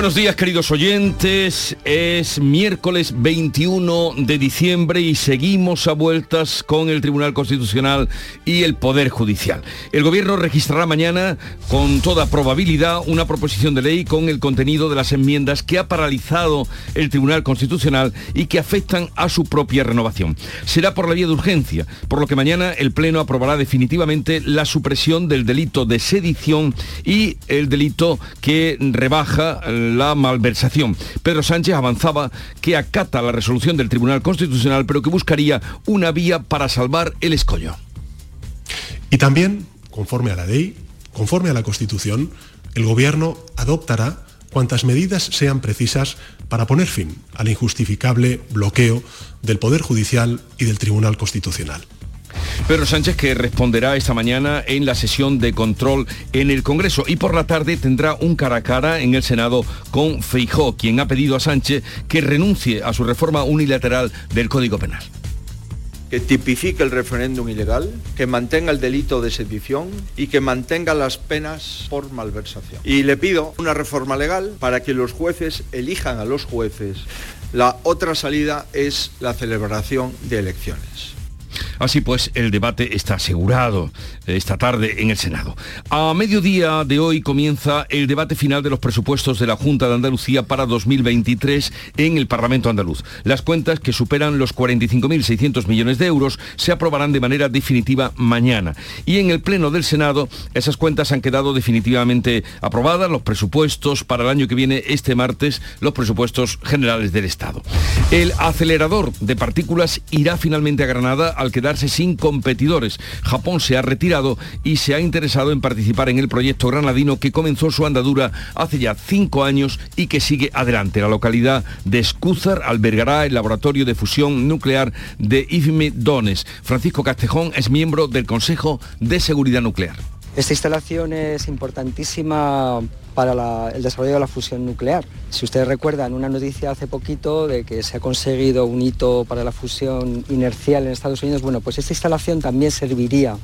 Buenos días queridos oyentes, es miércoles 21 de diciembre y seguimos a vueltas con el Tribunal Constitucional y el Poder Judicial. El Gobierno registrará mañana con toda probabilidad una proposición de ley con el contenido de las enmiendas que ha paralizado el Tribunal Constitucional y que afectan a su propia renovación. Será por la vía de urgencia, por lo que mañana el Pleno aprobará definitivamente la supresión del delito de sedición y el delito que rebaja la malversación. Pedro Sánchez avanzaba que acata la resolución del Tribunal Constitucional, pero que buscaría una vía para salvar el escollo. Y también, conforme a la ley, conforme a la Constitución, el Gobierno adoptará cuantas medidas sean precisas para poner fin al injustificable bloqueo del Poder Judicial y del Tribunal Constitucional. Pedro Sánchez que responderá esta mañana en la sesión de control en el Congreso y por la tarde tendrá un cara a cara en el Senado con Feijó, quien ha pedido a Sánchez que renuncie a su reforma unilateral del Código Penal que tipifique el referéndum ilegal, que mantenga el delito de sedición y que mantenga las penas por malversación. Y le pido una reforma legal para que los jueces elijan a los jueces. La otra salida es la celebración de elecciones. Así pues, el debate está asegurado eh, esta tarde en el Senado. A mediodía de hoy comienza el debate final de los presupuestos de la Junta de Andalucía para 2023 en el Parlamento andaluz. Las cuentas, que superan los 45.600 millones de euros, se aprobarán de manera definitiva mañana. Y en el Pleno del Senado, esas cuentas han quedado definitivamente aprobadas, los presupuestos para el año que viene, este martes, los presupuestos generales del Estado. El acelerador de partículas irá finalmente a Granada al sin competidores. Japón se ha retirado y se ha interesado en participar en el proyecto granadino que comenzó su andadura hace ya cinco años y que sigue adelante. La localidad de Escúzar albergará el laboratorio de fusión nuclear de IFME Dones. Francisco Castejón es miembro del Consejo de Seguridad Nuclear. Esta instalación es importantísima para el desarrollo de la fusión nuclear. Si ustedes recuerdan una noticia hace poquito de que se ha conseguido un hito para la fusión inercial en Estados Unidos, bueno, pues esta instalación también serviría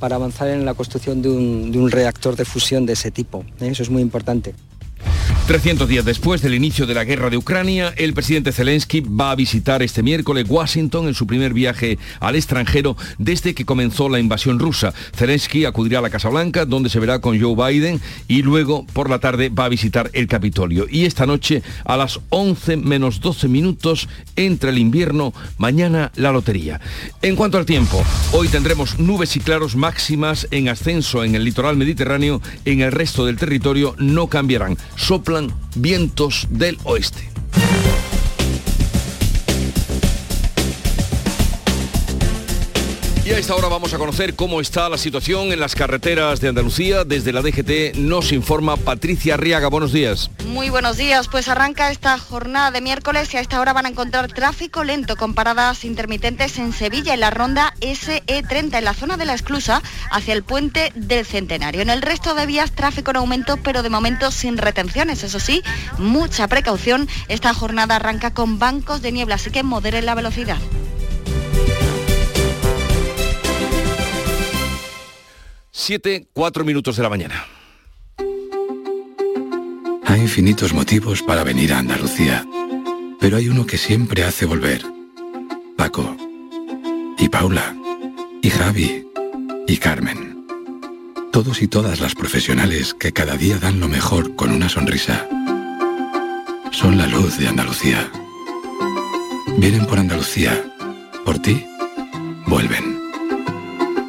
para avanzar en la construcción de un, reactor de fusión de ese tipo. ¿eh? Eso es muy importante. 300 días después del inicio de la guerra de Ucrania, el presidente Zelensky va a visitar este miércoles Washington en su primer viaje al extranjero desde que comenzó la invasión rusa. Zelensky acudirá a la Casa Blanca, donde se verá con Joe Biden y luego por la tarde va a visitar el Capitolio. Y esta noche a las 11 menos 12 minutos entre el invierno, mañana la lotería. En cuanto al tiempo, hoy tendremos nubes y claros máximas en ascenso en el litoral mediterráneo, en el resto del territorio no cambiarán. Soplan vientos del oeste. Y a esta hora vamos a conocer cómo está la situación en las carreteras de Andalucía. Desde la DGT nos informa Patricia Arriaga. Buenos días. Muy buenos días. Pues arranca esta jornada de miércoles y a esta hora van a encontrar tráfico lento con paradas intermitentes en Sevilla, en la ronda SE30, en la zona de la esclusa, hacia el puente del Centenario. En el resto de vías, tráfico en aumento, pero de momento sin retenciones. Eso sí, mucha precaución. Esta jornada arranca con bancos de niebla, así que moderen la velocidad. 7, 4 minutos de la mañana. Hay infinitos motivos para venir a Andalucía, pero hay uno que siempre hace volver. Paco, y Paula, y Javi, y Carmen. Todos y todas las profesionales que cada día dan lo mejor con una sonrisa. Son la luz de Andalucía. Vienen por Andalucía. Por ti, vuelven.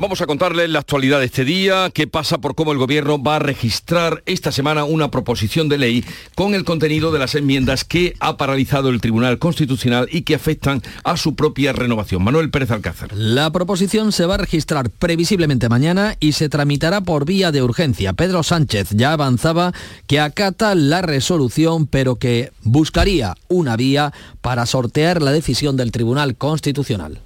Vamos a contarles la actualidad de este día, qué pasa por cómo el Gobierno va a registrar esta semana una proposición de ley con el contenido de las enmiendas que ha paralizado el Tribunal Constitucional y que afectan a su propia renovación. Manuel Pérez Alcázar. La proposición se va a registrar previsiblemente mañana y se tramitará por vía de urgencia. Pedro Sánchez ya avanzaba que acata la resolución, pero que buscaría una vía para sortear la decisión del Tribunal Constitucional.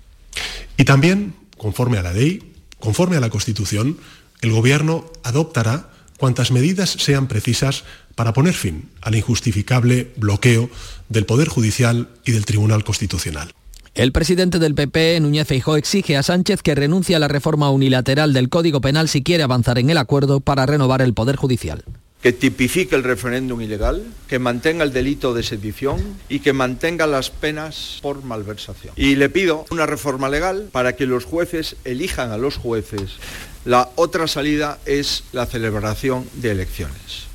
Y también, conforme a la ley, Conforme a la Constitución, el Gobierno adoptará cuantas medidas sean precisas para poner fin al injustificable bloqueo del Poder Judicial y del Tribunal Constitucional. El presidente del PP, Núñez Feijóo, exige a Sánchez que renuncie a la reforma unilateral del Código Penal si quiere avanzar en el acuerdo para renovar el Poder Judicial que tipifique el referéndum ilegal, que mantenga el delito de sedición y que mantenga las penas por malversación. Y le pido una reforma legal para que los jueces elijan a los jueces. La otra salida es la celebración de elecciones.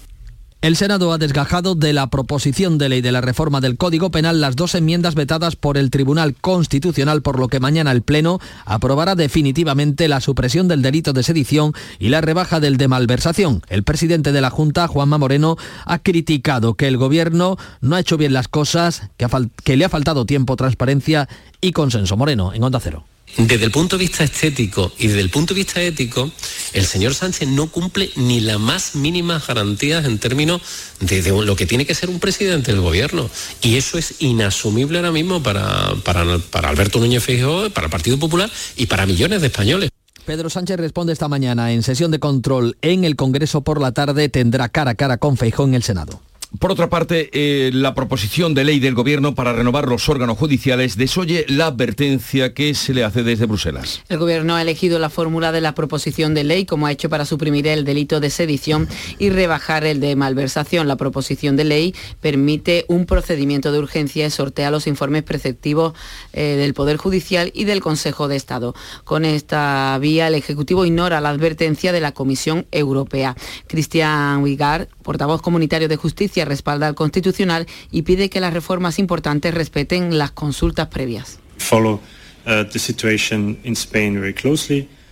El Senado ha desgajado de la proposición de ley de la reforma del Código Penal las dos enmiendas vetadas por el Tribunal Constitucional, por lo que mañana el Pleno aprobará definitivamente la supresión del delito de sedición y la rebaja del de malversación. El presidente de la Junta, Juanma Moreno, ha criticado que el Gobierno no ha hecho bien las cosas, que, que le ha faltado tiempo, transparencia y consenso. Moreno, en Onda Cero. Desde el punto de vista estético y desde el punto de vista ético, el señor Sánchez no cumple ni las más mínimas garantías en términos de, lo que tiene que ser un presidente del gobierno. Y eso es inasumible ahora mismo para, para, Alberto Núñez Feijóo, para el Partido Popular y para millones de españoles. Pedro Sánchez responde esta mañana en sesión de control en el Congreso por la tarde, tendrá cara a cara con Feijóo en el Senado. Por otra parte, eh, la proposición de ley del Gobierno para renovar los órganos judiciales desoye la advertencia que se le hace desde Bruselas. El Gobierno ha elegido la fórmula de la proposición de ley como ha hecho para suprimir el delito de sedición y rebajar el de malversación. La proposición de ley permite un procedimiento de urgencia y sortea los informes preceptivos eh, del Poder Judicial y del Consejo de Estado. Con esta vía, el Ejecutivo ignora la advertencia de la Comisión Europea. Cristian Wigard, portavoz comunitario de Justicia, respalda al Constitucional y pide que las reformas importantes respeten las consultas previas. Uh,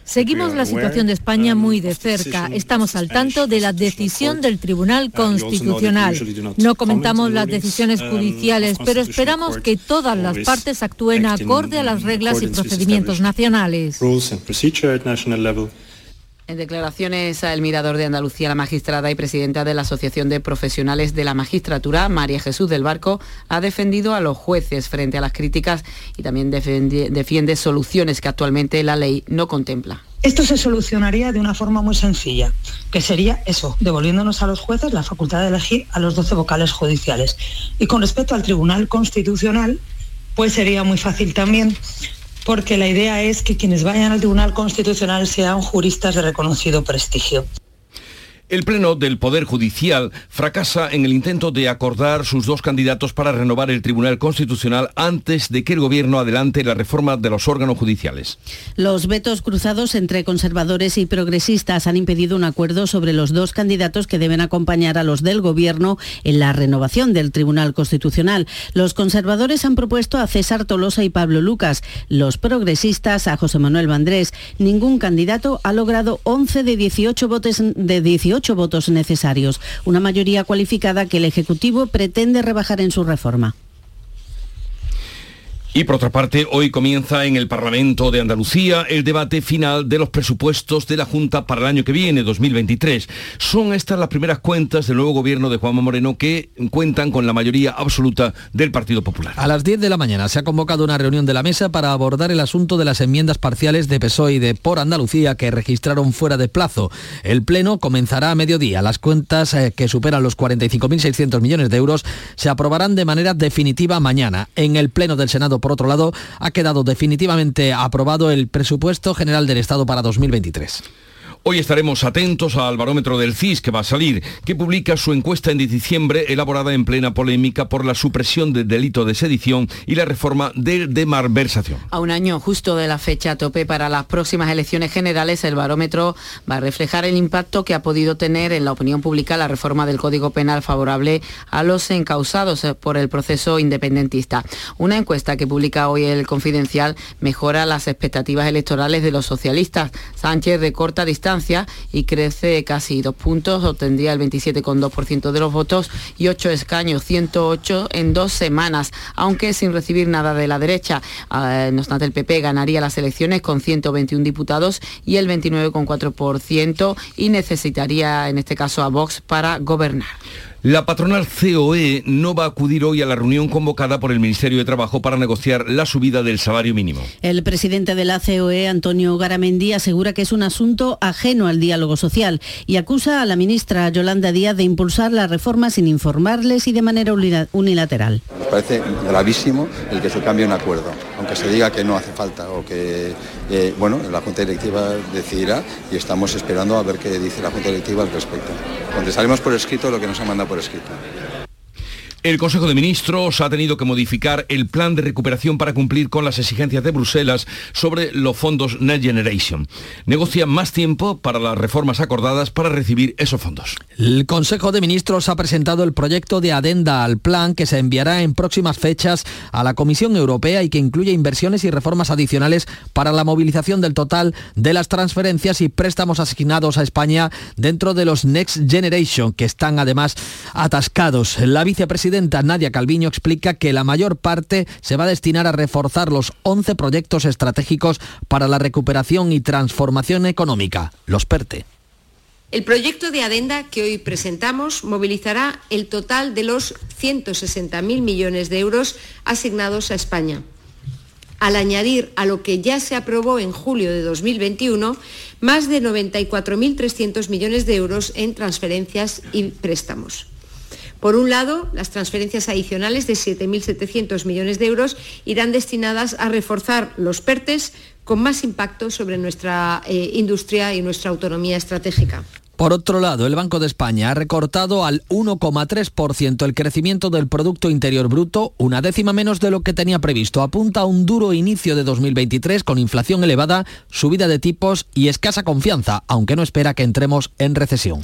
Seguimos la situación de España um, muy de cerca. Estamos al tanto de la decisión del Tribunal Constitucional. No comentamos las decisiones um, judiciales, pero esperamos que todas las partes actúen acorde a las reglas y procedimientos nacionales. En declaraciones a El Mirador de Andalucía, la magistrada y presidenta de la Asociación de Profesionales de la Magistratura, María Jesús del Barco, ha defendido a los jueces frente a las críticas y también defiende, soluciones que actualmente la ley no contempla. Esto se solucionaría de una forma muy sencilla, que sería eso, devolviéndonos a los jueces la facultad de elegir a los 12 vocales judiciales. Y con respecto al Tribunal Constitucional, pues sería muy fácil también porque la idea es que quienes vayan al Tribunal Constitucional sean juristas de reconocido prestigio. El Pleno del Poder Judicial fracasa en el intento de acordar sus dos candidatos para renovar el Tribunal Constitucional antes de que el Gobierno adelante la reforma de los órganos judiciales. Los vetos cruzados entre conservadores y progresistas han impedido un acuerdo sobre los dos candidatos que deben acompañar a los del Gobierno en la renovación del Tribunal Constitucional. Los conservadores han propuesto a César Tolosa y Pablo Lucas, los progresistas a José Manuel Vandrés. Ningún candidato ha logrado 11 de 18 votos de 18 votos necesarios, una mayoría cualificada que el Ejecutivo pretende rebajar en su reforma. Y por otra parte, hoy comienza en el Parlamento de Andalucía el debate final de los presupuestos de la Junta para el año que viene, 2023. Son estas las primeras cuentas del nuevo gobierno de Juanma Moreno que cuentan con la mayoría absoluta del Partido Popular. A las 10 de la mañana se ha convocado una reunión de la mesa para abordar el asunto de las enmiendas parciales de PSOE y de Por Andalucía que registraron fuera de plazo. El pleno comenzará a mediodía. Las cuentas eh, que superan los 45.600 millones de euros se aprobarán de manera definitiva mañana. En el pleno del Senado por otro lado, ha quedado definitivamente aprobado el presupuesto general del Estado para 2023. Hoy estaremos atentos al barómetro del CIS que va a salir, que publica su encuesta en diciembre elaborada en plena polémica por la supresión del delito de sedición y la reforma de, de malversación. A un año justo de la fecha tope para las próximas elecciones generales, el barómetro va a reflejar el impacto que ha podido tener en la opinión pública la reforma del Código Penal favorable a los encausados por el proceso independentista. Una encuesta que publica hoy el Confidencial mejora las expectativas electorales de los socialistas. Sánchez recorta distancia y crece casi dos puntos, obtendría el 27,2% de los votos y ocho escaños, 108 en dos semanas, aunque sin recibir nada de la derecha. Ah, no obstante, el PP ganaría las elecciones con 121 diputados y el 29,4% y necesitaría en este caso a Vox para gobernar. La patronal COE no va a acudir hoy a la reunión convocada por el Ministerio de Trabajo para negociar la subida del salario mínimo. El presidente de la COE, Antonio Garamendi, asegura que es un asunto ajeno al diálogo social y acusa a la ministra Yolanda Díaz de impulsar la reforma sin informarles y de manera unilateral. Me parece gravísimo el que se cambie un acuerdo, aunque se diga que no hace falta o que, eh, bueno, la Junta Directiva decidirá y estamos esperando a ver qué dice la Junta Directiva al respecto. Contestaremos por escrito lo que nos ha mandado por escrito. El Consejo de Ministros ha tenido que modificar el plan de recuperación para cumplir con las exigencias de Bruselas sobre los fondos Next Generation. Negocia más tiempo para las reformas acordadas para recibir esos fondos. El Consejo de Ministros ha presentado el proyecto de adenda al plan que se enviará en próximas fechas a la Comisión Europea y que incluye inversiones y reformas adicionales para la movilización del total de las transferencias y préstamos asignados a España dentro de los Next Generation, que están además atascados. La vicepresidenta Nadia Calviño explica que la mayor parte se va a destinar a reforzar los 11 proyectos estratégicos para la recuperación y transformación económica, los PERTE. El proyecto de adenda que hoy presentamos movilizará el total de los 160.000 millones de euros asignados a España, al añadir a lo que ya se aprobó en julio de 2021 más de 94.300 millones de euros en transferencias y préstamos. Por un lado, las transferencias adicionales de 7.700 millones de euros irán destinadas a reforzar los PERTES con más impacto sobre nuestra eh, industria y nuestra autonomía estratégica. Por otro lado, el Banco de España ha recortado al 1,3% el crecimiento del Producto Interior Bruto, una décima menos de lo que tenía previsto. Apunta a un duro inicio de 2023 con inflación elevada, subida de tipos y escasa confianza, aunque no espera que entremos en recesión.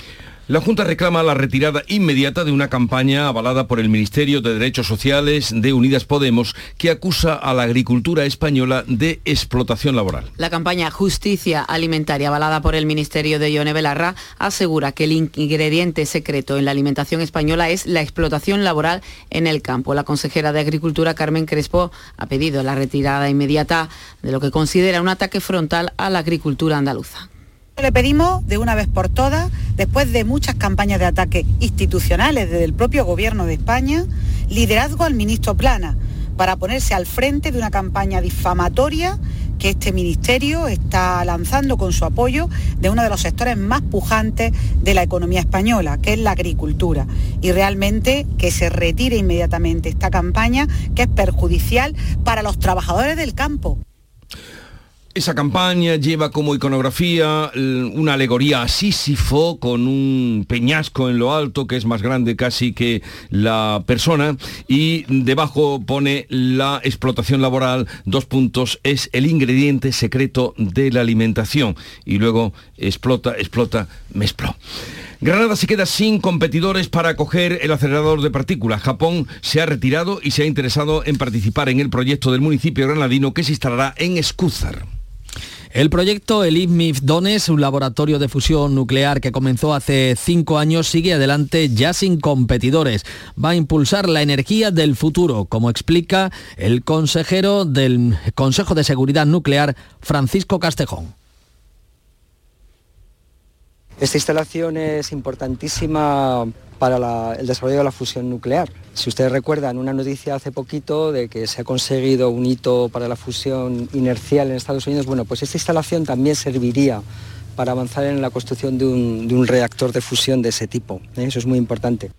La Junta reclama la retirada inmediata de una campaña avalada por el Ministerio de Derechos Sociales de Unidas Podemos que acusa a la agricultura española de explotación laboral. La campaña Justicia Alimentaria avalada por el Ministerio de Ione Belarra asegura que el ingrediente secreto en la alimentación española es la explotación laboral en el campo. La consejera de Agricultura Carmen Crespo ha pedido la retirada inmediata de lo que considera un ataque frontal a la agricultura andaluza. Le pedimos de una vez por todas, después de muchas campañas de ataque institucionales desde el propio Gobierno de España, liderazgo al ministro Plana para ponerse al frente de una campaña difamatoria que este ministerio está lanzando con su apoyo de uno de los sectores más pujantes de la economía española, que es la agricultura. Y realmente que se retire inmediatamente esta campaña que es perjudicial para los trabajadores del campo. Esa campaña lleva como iconografía una alegoría a Sísifo con un peñasco en lo alto que es más grande casi que la persona y debajo pone la explotación laboral, dos puntos, es el ingrediente secreto de la alimentación y luego explota, explota, Mespro. Granada se queda sin competidores para acoger el acelerador de partículas. Japón se ha retirado y se ha interesado en participar en el proyecto del municipio granadino que se instalará en Escúzar. El proyecto ELIPMIF Dones, un laboratorio de fusión nuclear que comenzó hace cinco años, sigue adelante ya sin competidores. Va a impulsar la energía del futuro, como explica el consejero del Consejo de Seguridad Nuclear, Francisco Castejón. Esta instalación es importantísima para el desarrollo de la fusión nuclear. Si ustedes recuerdan una noticia hace poquito de que se ha conseguido un hito para la fusión inercial en Estados Unidos, bueno, pues esta instalación también serviría para avanzar en la construcción de un, reactor de fusión de ese tipo. ¿eh? Eso es muy importante.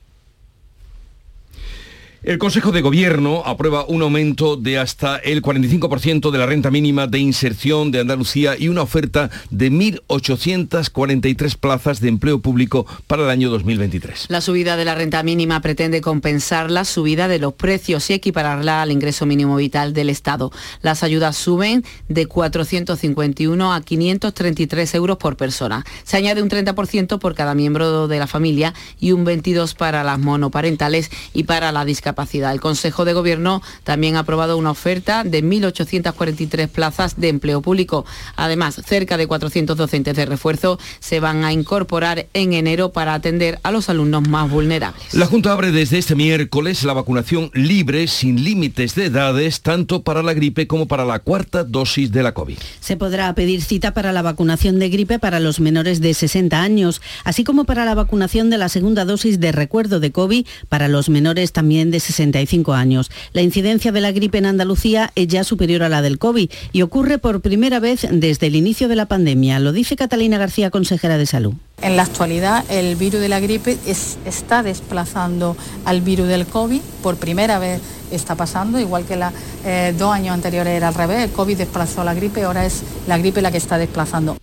El Consejo de Gobierno aprueba un aumento de hasta el 45% de la renta mínima de inserción de Andalucía y una oferta de 1.843 plazas de empleo público para el año 2023. La subida de la renta mínima pretende compensar la subida de los precios y equipararla al ingreso mínimo vital del Estado. Las ayudas suben de 451 a 533 euros por persona. Se añade un 30% por cada miembro de la familia y un 22% para las monoparentales y para la discapacidad el Consejo de Gobierno también ha aprobado una oferta de 1.843 plazas de empleo público. Además, cerca de 400 docentes de refuerzo se van a incorporar en enero para atender a los alumnos más vulnerables. La Junta abre desde este miércoles la vacunación libre sin límites de edades, tanto para la gripe como para la cuarta dosis de la COVID. Se podrá pedir cita para la vacunación de gripe para los menores de 60 años, así como para la vacunación de la segunda dosis de recuerdo de COVID para los menores también de 65 años. La incidencia de la gripe en Andalucía es ya superior a la del COVID y ocurre por primera vez desde el inicio de la pandemia. Lo dice Catalina García, consejera de Salud. En la actualidad, el virus de la gripe está desplazando al virus del COVID. Por primera vez está pasando, igual que los eh, dos años anteriores era al revés. El COVID desplazó a la gripe, ahora es la gripe la que está desplazando.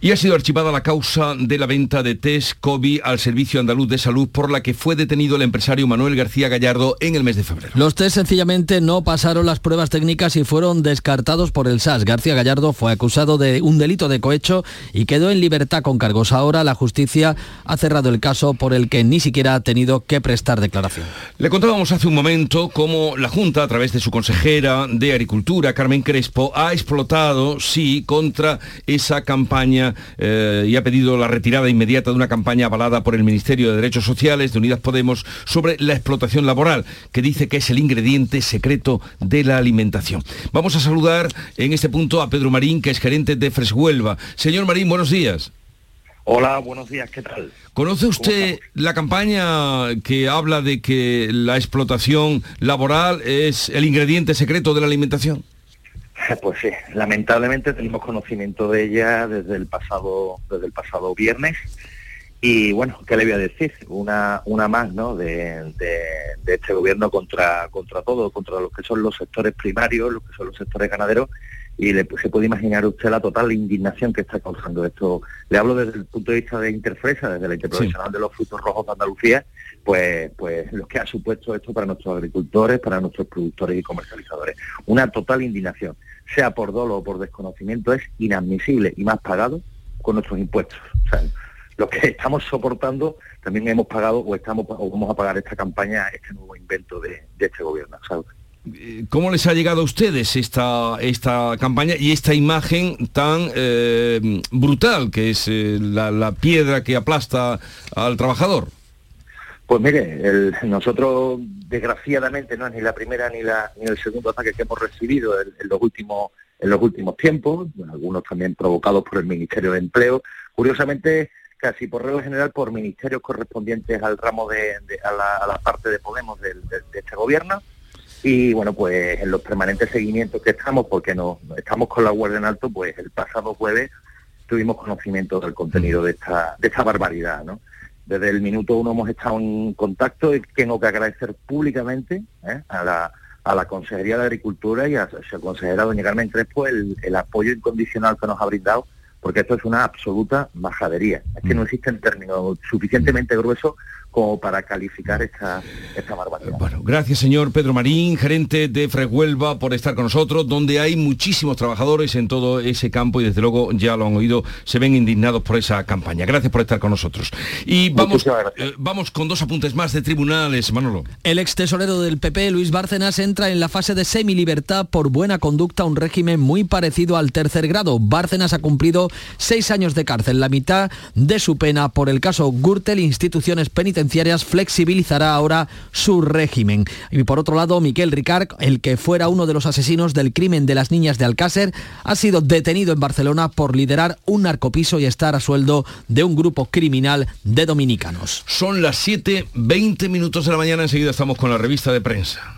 Y ha sido archivada la causa de la venta de test COVID al Servicio Andaluz de Salud por la que fue detenido el empresario Manuel García Gallardo en el mes de febrero. Los test sencillamente no pasaron las pruebas técnicas y fueron descartados por el SAS. García Gallardo fue acusado de un delito de cohecho y quedó en libertad con cargos. Ahora la justicia ha cerrado el caso por el que ni siquiera ha tenido que prestar declaración. Le contábamos hace un momento cómo la Junta, a través de su consejera de Agricultura, Carmen Crespo, ha explotado, sí, contra esa campaña eh, y ha pedido la retirada inmediata de una campaña avalada por el Ministerio de Derechos Sociales de Unidas Podemos sobre la explotación laboral, que dice que es el ingrediente secreto de la alimentación. Vamos a saludar en este punto a Pedro Marín, que es gerente de Freshuelva. Señor Marín, buenos días. Hola, buenos días, ¿qué tal? ¿Conoce usted la campaña que habla de que la explotación laboral es el ingrediente secreto de la alimentación? Pues sí, lamentablemente tenemos conocimiento de ella desde el pasado, desde el pasado viernes. Y bueno, ¿qué le voy a decir? Una, una más ¿no? de, este gobierno contra, contra todo, contra lo que son los sectores primarios, lo que son los sectores ganaderos, y le, se puede imaginar usted la total indignación que está causando esto. Le hablo desde el punto de vista de Interfresa, desde la Interprofesional de los Frutos Rojos de Andalucía, pues, pues lo que ha supuesto esto para nuestros agricultores, para nuestros productores y comercializadores. Una total indignación sea por dolo o por desconocimiento, es inadmisible y más pagado con nuestros impuestos. Lo que estamos soportando también hemos pagado o estamos o vamos a pagar esta campaña, este nuevo invento de, este gobierno. Eh, ¿Cómo les ha llegado a ustedes esta, esta campaña y esta imagen tan eh, brutal que es eh, la piedra que aplasta al trabajador? Pues mire, nosotros desgraciadamente no es ni la primera ni, la, ni el segundo ataque que hemos recibido en, los últimos en los últimos tiempos, algunos también provocados por el Ministerio de Empleo, curiosamente casi por regla general por ministerios correspondientes al ramo de, a, la, parte de Podemos de, este gobierno. Y bueno pues en los permanentes seguimientos que estamos porque no estamos con la guardia en alto pues el pasado jueves tuvimos conocimiento del contenido de esta de esta barbaridad no desde el minuto uno hemos estado en contacto y tengo que agradecer públicamente ¿eh? a, la, a la Consejería de Agricultura y a, la consejera doña Carmen Crespo el, apoyo incondicional que nos ha brindado, porque esto es una absoluta majadería. Es que no mm. existen términos suficientemente gruesos como para calificar esta, esta barbaridad. Bueno, gracias señor Pedro Marín, gerente de Frehuelva, por estar con nosotros, donde hay muchísimos trabajadores en todo ese campo y desde luego ya lo han oído, se ven indignados por esa campaña. Gracias por estar con nosotros. Y vamos, eh, vamos con dos apuntes más de tribunales, Manolo. El ex tesorero del PP, Luis Bárcenas, entra en la fase de semilibertad por buena conducta, un régimen muy parecido al tercer grado. Bárcenas ha cumplido seis años de cárcel, la mitad de su pena por el caso Gürtel, instituciones penitenciarias flexibilizará ahora su régimen. Y por otro lado, Miquel Ricard, el que fuera uno de los asesinos del crimen de las niñas de Alcácer, ha sido detenido en Barcelona por liderar un narcopiso y estar a sueldo de un grupo criminal de dominicanos. Son las 7.20 minutos de la mañana, enseguida estamos con la revista de prensa.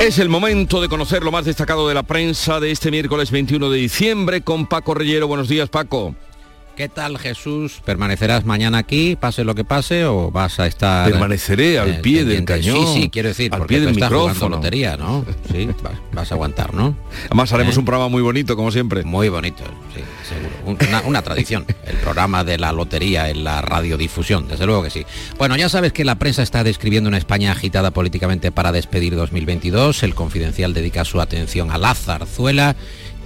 Es el momento de conocer lo más destacado de la prensa de este miércoles 21 de diciembre con Paco Reyero. Buenos días, Paco. ¿Qué tal, Jesús? ¿Permanecerás mañana aquí, pase lo que pase, o vas a estar... Permaneceré al pie del cañón. Sí, sí, quiero decir, al pie del micrófono. lotería, ¿no? Sí, vas, a aguantar, ¿no? Además haremos ¿Eh? un programa muy bonito, como siempre. Muy bonito, sí, seguro. Una, una tradición, el programa de la lotería en la radiodifusión, desde luego que sí. Bueno, ya sabes que la prensa está describiendo una España agitada políticamente para despedir 2022. El Confidencial dedica su atención a la zarzuela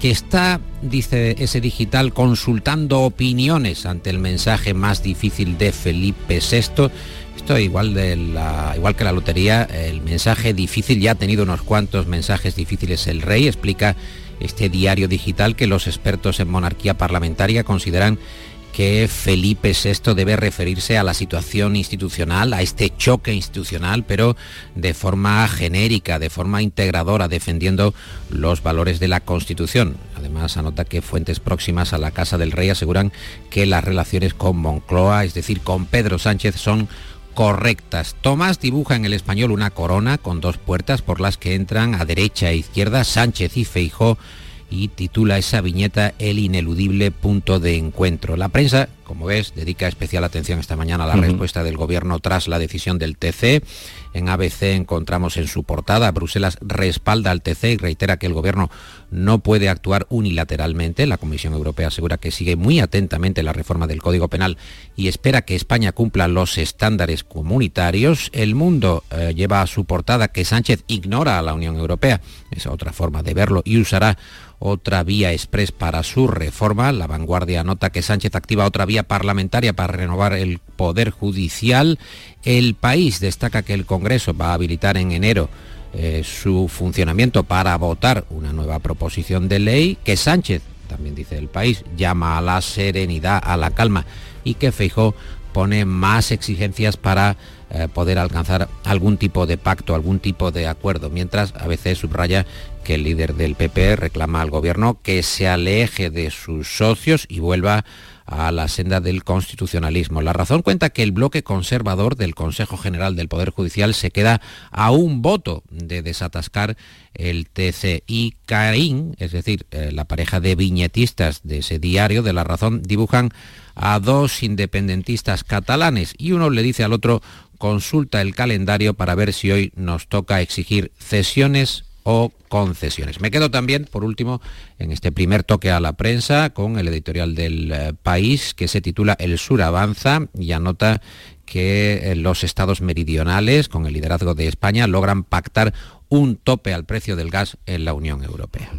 que está, dice ese digital, consultando opiniones ante el mensaje más difícil de Felipe VI. Esto igual, igual que la lotería, el mensaje difícil, ya ha tenido unos cuantos mensajes difíciles el rey, explica este diario digital que los expertos en monarquía parlamentaria consideran que Felipe VI debe referirse a la situación institucional, a este choque institucional, pero de forma genérica, de forma integradora, defendiendo los valores de la Constitución. Además, anota que fuentes próximas a la Casa del Rey aseguran que las relaciones con Moncloa, es decir, con Pedro Sánchez, son correctas. Tomás dibuja en el español una corona con dos puertas por las que entran a derecha e izquierda Sánchez y Feijó y titula esa viñeta El ineludible punto de encuentro. La prensa, como ves, dedica especial atención esta mañana a la respuesta del gobierno tras la decisión del TC. En ABC encontramos en su portada, Bruselas respalda al TC y reitera que el gobierno no puede actuar unilateralmente. La Comisión Europea asegura que sigue muy atentamente la reforma del Código Penal y espera que España cumpla los estándares comunitarios. El mundo eh, lleva a su portada que Sánchez ignora a la Unión Europea. Es otra forma de verlo y usará otra vía express para su reforma. La vanguardia nota que Sánchez activa otra vía parlamentaria para renovar el Poder Judicial. El país destaca que el Congreso va a habilitar en enero eh, su funcionamiento para votar una nueva proposición de ley, que Sánchez, también dice el país, llama a la serenidad, a la calma y que Feijó pone más exigencias para eh, poder alcanzar algún tipo de pacto, algún tipo de acuerdo, mientras a veces subraya que el líder del PP reclama al gobierno que se aleje de sus socios y vuelva a la senda del constitucionalismo. La razón cuenta que el bloque conservador del Consejo General del Poder Judicial se queda a un voto de desatascar el TC y Caín, es decir, eh, la pareja de viñetistas de ese diario de La Razón, dibujan a dos independentistas catalanes y uno le dice al otro consulta el calendario para ver si hoy nos toca exigir cesiones o concesiones. Me quedo también, por último, en este primer toque a la prensa con el editorial del eh, país que se titula El Sur avanza y anota que eh, los estados meridionales, con el liderazgo de España, logran pactar un tope al precio del gas en la Unión Europea.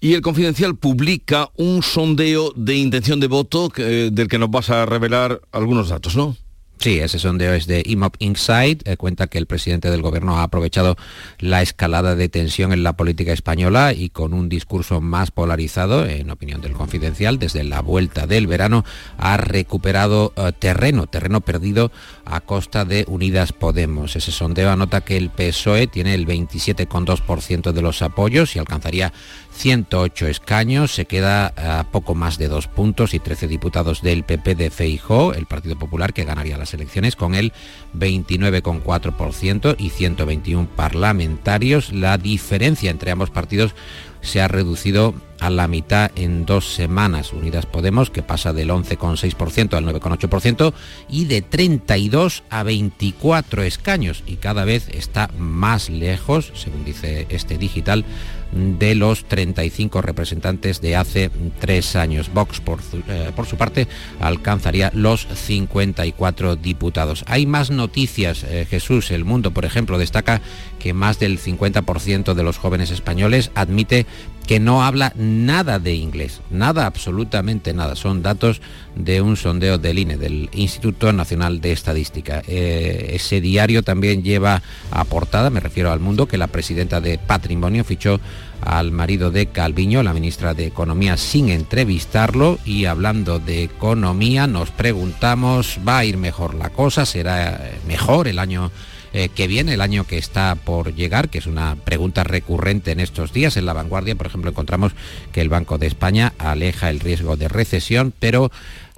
Y el Confidencial publica un sondeo de intención de voto eh, del que nos vas a revelar algunos datos, ¿no? Sí, ese sondeo es de IMOP Insight. Eh, cuenta que el presidente del gobierno ha aprovechado la escalada de tensión en la política española y con un discurso más polarizado, en opinión del confidencial, desde la vuelta del verano, ha recuperado eh, terreno, terreno perdido a costa de Unidas Podemos. Ese sondeo anota que el PSOE tiene el 27,2% de los apoyos y alcanzaría 108 escaños, se queda a poco más de dos puntos y 13 diputados del PP de Feijó, el Partido Popular que ganaría las elecciones con el 29,4% y 121 parlamentarios. La diferencia entre ambos partidos se ha reducido a la mitad en dos semanas. Unidas Podemos, que pasa del 11,6% al 9,8% y de 32 a 24 escaños y cada vez está más lejos, según dice este digital, de los 35 representantes de hace tres años. Vox, por, eh, su parte, alcanzaría los 54 diputados. Hay más noticias. Eh, Jesús, El Mundo, por ejemplo, destaca que más del 50% de los jóvenes españoles admite que no habla nada de inglés, nada, absolutamente nada. Son datos de un sondeo del INE, del Instituto Nacional de Estadística. Eh, ese diario también lleva a portada, me refiero al mundo, que la presidenta de Patrimonio fichó al marido de Calviño, la ministra de Economía, sin entrevistarlo y hablando de economía nos preguntamos, ¿va a ir mejor la cosa? ¿Será mejor el año eh, que viene, el año que está por llegar, que es una pregunta recurrente en estos días. En la vanguardia, por ejemplo, encontramos que el Banco de España aleja el riesgo de recesión, pero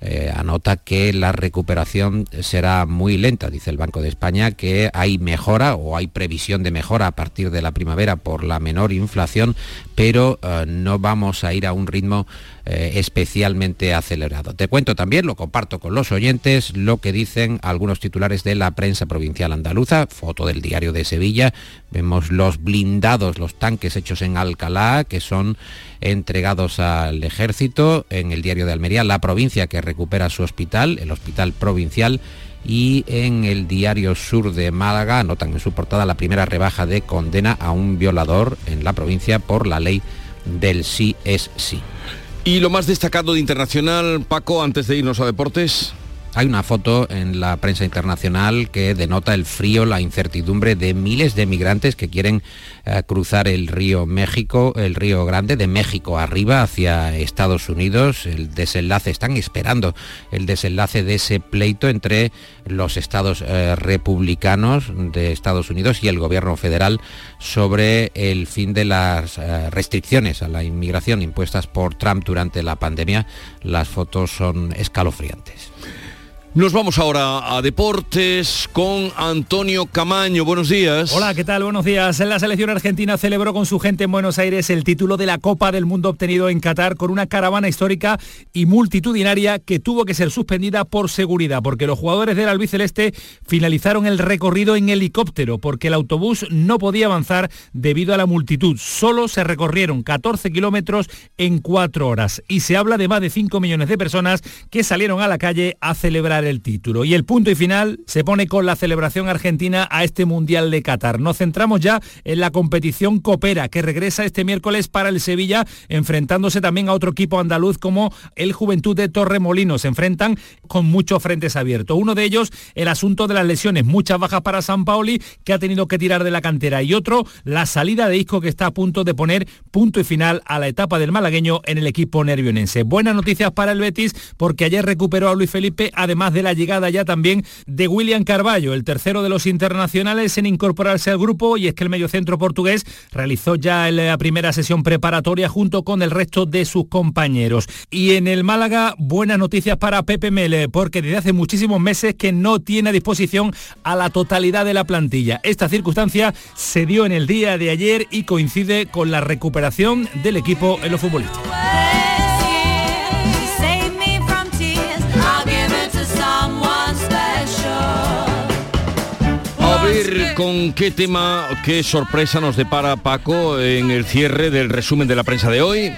eh, anota que la recuperación será muy lenta, dice el Banco de España, que hay mejora o hay previsión de mejora a partir de la primavera por la menor inflación, pero eh, no vamos a ir a un ritmo eh, especialmente acelerado. Te cuento también, lo comparto con los oyentes, lo que dicen algunos titulares de la prensa provincial andaluza, foto del diario de Sevilla, vemos los blindados, los tanques hechos en Alcalá, que son entregados al ejército, en el diario de Almería, la provincia que recupera su hospital, el hospital provincial, y en el diario Sur de Málaga anotan en su portada la primera rebaja de condena a un violador en la provincia por la ley del sí es sí. Y lo más destacado de internacional, Paco, antes de irnos a deportes. Hay una foto en la prensa internacional que denota el frío, la incertidumbre de miles de migrantes que quieren eh, cruzar el río México, el río Grande, de México arriba hacia Estados Unidos. El desenlace, están esperando el desenlace de ese pleito entre los estados eh, republicanos de Estados Unidos y el gobierno federal sobre el fin de las eh, restricciones a la inmigración impuestas por Trump durante la pandemia. Las fotos son escalofriantes. Nos vamos ahora a deportes con Antonio Camaño. Buenos días. Hola, ¿qué tal? Buenos días. La selección argentina celebró con su gente en Buenos Aires el título de la Copa del Mundo obtenido en Qatar con una caravana histórica y multitudinaria que tuvo que ser suspendida por seguridad, porque los jugadores del albiceleste finalizaron el recorrido en helicóptero, porque el autobús no podía avanzar debido a la multitud. Solo se recorrieron 14 kilómetros en cuatro horas y se habla de más de 5 millones de personas que salieron a la calle a celebrar el título. Y el punto y final se pone con la celebración argentina a este Mundial de Qatar. Nos centramos ya en la competición Copera, que regresa este miércoles para el Sevilla, enfrentándose también a otro equipo andaluz como el Juventud de Torremolinos. Se enfrentan con muchos frentes abiertos. Uno de ellos, el asunto de las lesiones, muchas bajas para San Paoli, que ha tenido que tirar de la cantera. Y otro, la salida de Isco, que está a punto de poner punto y final a la etapa del malagueño en el equipo nervionense. Buenas noticias para el Betis, porque ayer recuperó a Luis Felipe, además de la llegada ya también de William Carballo, el tercero de los internacionales en incorporarse al grupo y es que el mediocentro portugués realizó ya la primera sesión preparatoria junto con el resto de sus compañeros. Y en el Málaga, buenas noticias para Pepe Mele, porque desde hace muchísimos meses que no tiene disposición a la totalidad de la plantilla. Esta circunstancia se dio en el día de ayer y coincide con la recuperación del equipo en los futbolistas. Ver con qué tema, qué sorpresa nos depara Paco en el cierre del resumen de la prensa de hoy.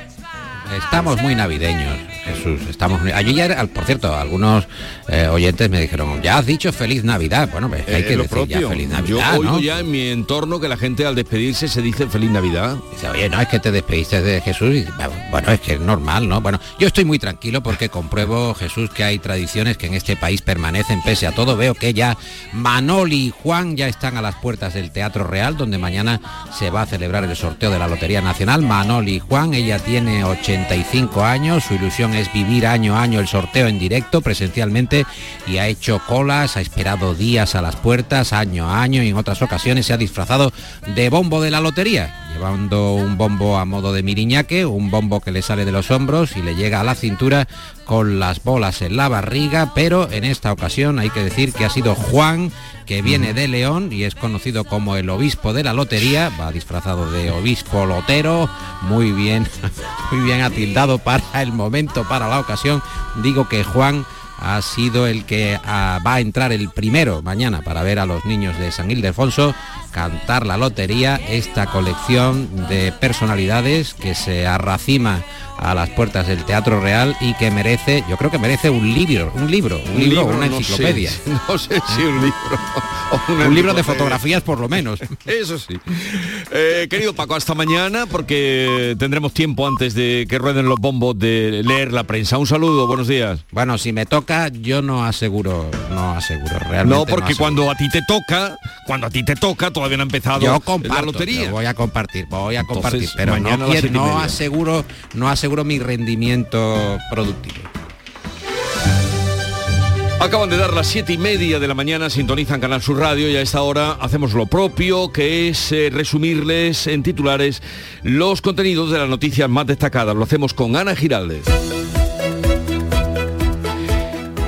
Estamos muy navideños. Jesús. Estamos allí ya, por cierto, algunos eh, oyentes me dijeron, ya has dicho feliz Navidad. Bueno, pues hay Eh, que decir ya feliz Yo Navidad. oigo ¿no? ya en mi entorno que la gente al despedirse se dice feliz Navidad. Dice, oye, no, es que te despediste de Jesús. Y, bueno, es que es normal, ¿no? Bueno, yo estoy muy tranquilo porque compruebo, Jesús, que hay tradiciones que en este país permanecen pese a todo. Veo que ya Manoli y Juan ya están a las puertas del Teatro Real, donde mañana se va a celebrar el sorteo de la Lotería Nacional. Manoli y Juan, ella tiene 85 años, su ilusión es vivir año a año el sorteo en directo, presencialmente, y ha hecho colas, ha esperado días a las puertas, año a año, y en otras ocasiones se ha disfrazado de bombo de la lotería, llevando un bombo a modo de miriñaque, un bombo que le sale de los hombros y le llega a la cintura con las bolas en la barriga, pero en esta ocasión hay que decir que ha sido Juan, que viene de León y es conocido como el obispo de la lotería, va disfrazado de obispo lotero, muy bien, muy bien atildado para el momento, para la ocasión. Digo que Juan ha sido el que ah, va a entrar el primero mañana para ver a los niños de San Ildefonso cantar la lotería, esta colección de personalidades que se arracima a las puertas del Teatro Real y que merece, yo creo que merece un libro, un libro, un, libro, una no sé, enciclopedia. No sé si un libro. o una un libro de fotografías por lo menos. Eso sí. Eh, querido Paco, hasta mañana porque tendremos tiempo antes de que rueden los bombos de leer la prensa. Un saludo, buenos días. Bueno, si me toca, yo no aseguro, no aseguro realmente. No, porque aseguro. cuando a ti te toca, cuando a ti te toca, todavía no ha empezado yo la comparto, lotería. yo voy a compartir, voy a compartir, Entonces, pero mañana no, no aseguro, no aseguro mi rendimiento productivo. Acaban de dar las siete y media de la mañana, sintonizan Canal Sur Radio y a esta hora hacemos lo propio, que es eh, resumirles en titulares los contenidos de las noticias más destacadas. Lo hacemos con Ana Giraldez.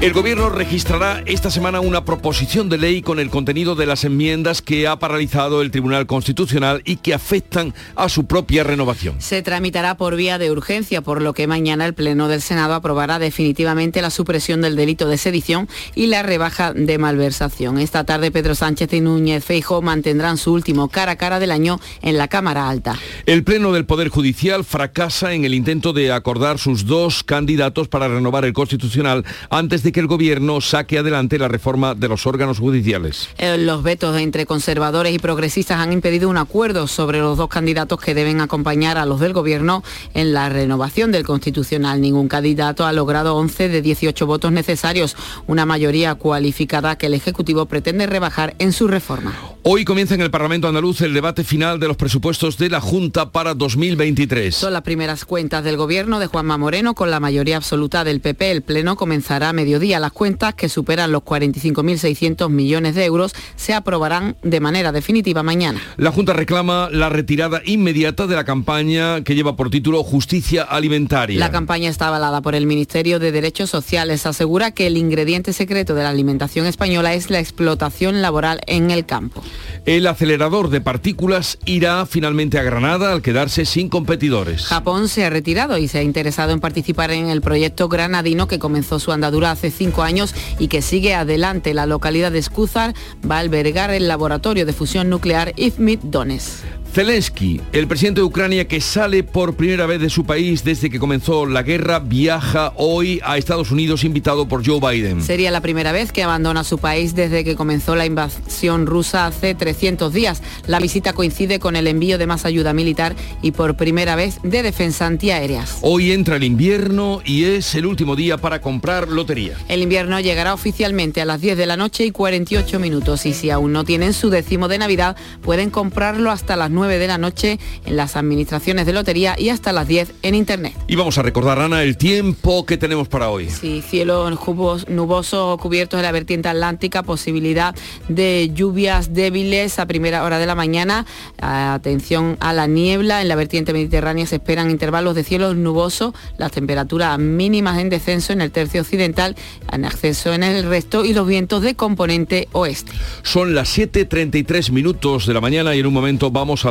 El Gobierno registrará esta semana una proposición de ley con el contenido de las enmiendas que ha paralizado el Tribunal Constitucional y que afectan a su propia renovación. Se tramitará por vía de urgencia, por lo que mañana el Pleno del Senado aprobará definitivamente la supresión del delito de sedición y la rebaja de malversación. Esta tarde Pedro Sánchez y Núñez Feijóo mantendrán su último cara a cara del año en la Cámara Alta. El Pleno del Poder Judicial fracasa en el intento de acordar sus dos candidatos para renovar el Constitucional antes de que el Gobierno saque adelante la reforma de los órganos judiciales. Eh, Los vetos entre conservadores y progresistas han impedido un acuerdo sobre los dos candidatos que deben acompañar a los del Gobierno en la renovación del Constitucional. Ningún candidato ha logrado 11 de 18 votos necesarios, una mayoría cualificada que el Ejecutivo pretende rebajar en su reforma. Hoy comienza en el Parlamento andaluz el debate final de los presupuestos de la Junta para 2023. Son las primeras cuentas del Gobierno de Juanma Moreno con la mayoría absoluta del PP. El Pleno comenzará a mediodía. Las cuentas, que superan los 45.600 millones de euros, se aprobarán de manera definitiva mañana. La Junta reclama la retirada inmediata de la campaña que lleva por título Justicia Alimentaria. La campaña está avalada por el Ministerio de Derechos Sociales. Asegura que el ingrediente secreto de la alimentación española es la explotación laboral en el campo. El acelerador de partículas irá finalmente a Granada al quedarse sin competidores. Japón se ha retirado y se ha interesado en participar en el proyecto granadino que comenzó su andadura hace cinco años y que sigue adelante. La localidad de Skuzar va a albergar el laboratorio de fusión nuclear IFMIT Donetsk. Zelensky, el presidente de Ucrania que sale por primera vez de su país desde que comenzó la guerra, viaja hoy a Estados Unidos invitado por Joe Biden. Sería la primera vez que abandona su país desde que comenzó la invasión rusa hace 300 días. La visita coincide con el envío de más ayuda militar y por primera vez de defensa antiaéreas. Hoy entra el invierno y es el último día para comprar lotería. El invierno llegará oficialmente a las 10 de la noche y 48 minutos y si aún no tienen su décimo de Navidad pueden comprarlo hasta las 9 de la noche en las administraciones de lotería y hasta las 10 en internet. Y vamos a recordar, Ana, el tiempo que tenemos para hoy. Sí, cielo nubos- nuboso cubiertos de la vertiente atlántica, posibilidad de lluvias débiles a primera hora de la mañana. Atención a la niebla. En la vertiente mediterránea se esperan intervalos de cielo nuboso. Las temperaturas mínimas en descenso en el tercio occidental, en ascenso en el resto y los vientos de componente oeste. Son las 7.33 minutos de la mañana y en un momento vamos a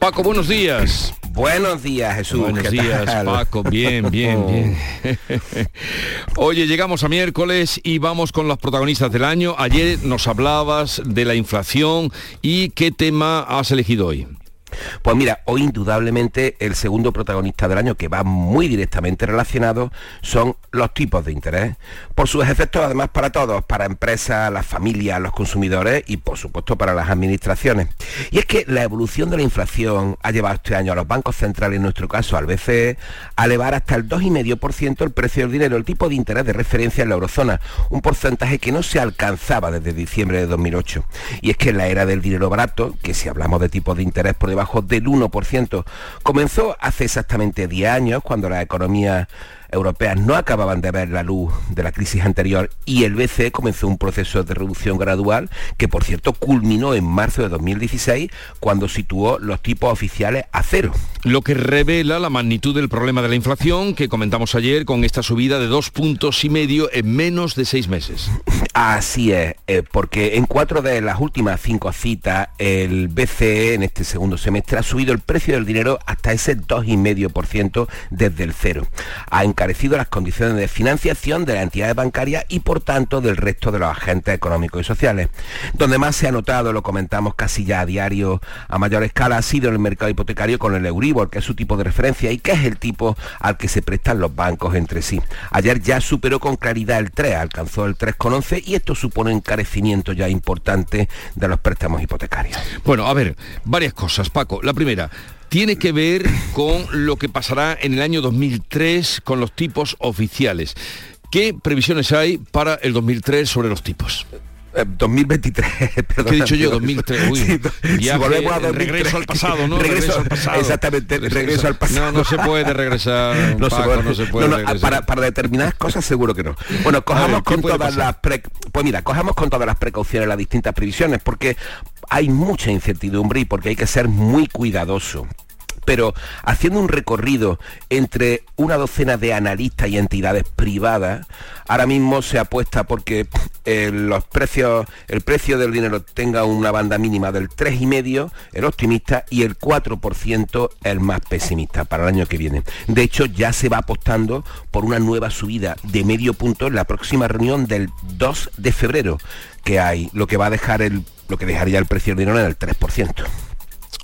Paco, buenos días. Buenos días, Jesús. Buenos ¿qué días, tal? Paco. Bien, bien, bien. Oye, llegamos a miércoles y vamos con los protagonistas del año. Ayer nos hablabas de la inflación y qué tema has elegido hoy. Pues mira, hoy indudablemente el segundo protagonista del año que va muy directamente relacionado son los tipos de interés. Por sus efectos además para todos, para empresas, las familias, los consumidores y por supuesto para las administraciones. Y es que la evolución de la inflación ha llevado este año a los bancos centrales, en nuestro caso al BCE, a elevar hasta el 2,5% el precio del dinero, el tipo de interés de referencia en la eurozona, un porcentaje que no se alcanzaba desde diciembre de 2008. Y es que en la era del dinero barato, que si hablamos de tipos de interés por debajo del 1%. Comenzó hace exactamente 10 años, cuando la economía europeas no acababan de ver la luz de la crisis anterior y el BCE comenzó un proceso de reducción gradual que por cierto culminó en marzo de 2016 cuando situó los tipos oficiales a cero. Lo que revela la magnitud del problema de la inflación que comentamos ayer con esta subida de dos puntos y medio en menos de seis meses. Así es, eh, porque en cuatro de las últimas cinco citas el BCE en este segundo semestre ha subido el precio del dinero hasta ese 2,5% desde el cero. Ha encarecido las condiciones de financiación de las entidades bancarias y por tanto del resto de los agentes económicos y sociales. Donde más se ha notado, lo comentamos casi ya a diario a mayor escala, ha sido en el mercado hipotecario con el Euribor, que es su tipo de referencia y que es el tipo al que se prestan los bancos entre sí. Ayer ya superó con claridad el 3, alcanzó el 3,11 y esto supone encarecimiento ya importante de los préstamos hipotecarios. Bueno, a ver, varias cosas, Paco. La primera, tiene que ver con lo que pasará en el año 2003 con los tipos oficiales. ¿Qué previsiones hay para el 2003 sobre los tipos? Eh, 2023, perdón. ¿Qué he dicho yo? 2003. Uy, Sí, viaje, si volvemos a 2003, regreso al pasado, ¿no? Regreso, al pasado. Exactamente, regreso al pasado. No, no se puede regresar, No se puede. no se puede No, para, para determinadas cosas seguro que no. Bueno, cojamos ver, ¿qué con todas pasar? las pre- pues mira, cojamos con todas las precauciones las distintas previsiones, porque hay mucha incertidumbre y porque hay que ser muy cuidadoso. Pero haciendo un recorrido entre una docena de analistas y entidades privadas, ahora mismo se apuesta porque eh, los precios, el precio del dinero tenga una banda mínima del 3,5, el optimista, y el 4% el más pesimista para el año que viene. De hecho, ya se va apostando por una nueva subida de medio punto en la próxima reunión del 2 de febrero que hay, lo que va a dejar el, lo que dejaría el precio del dinero en el 3%.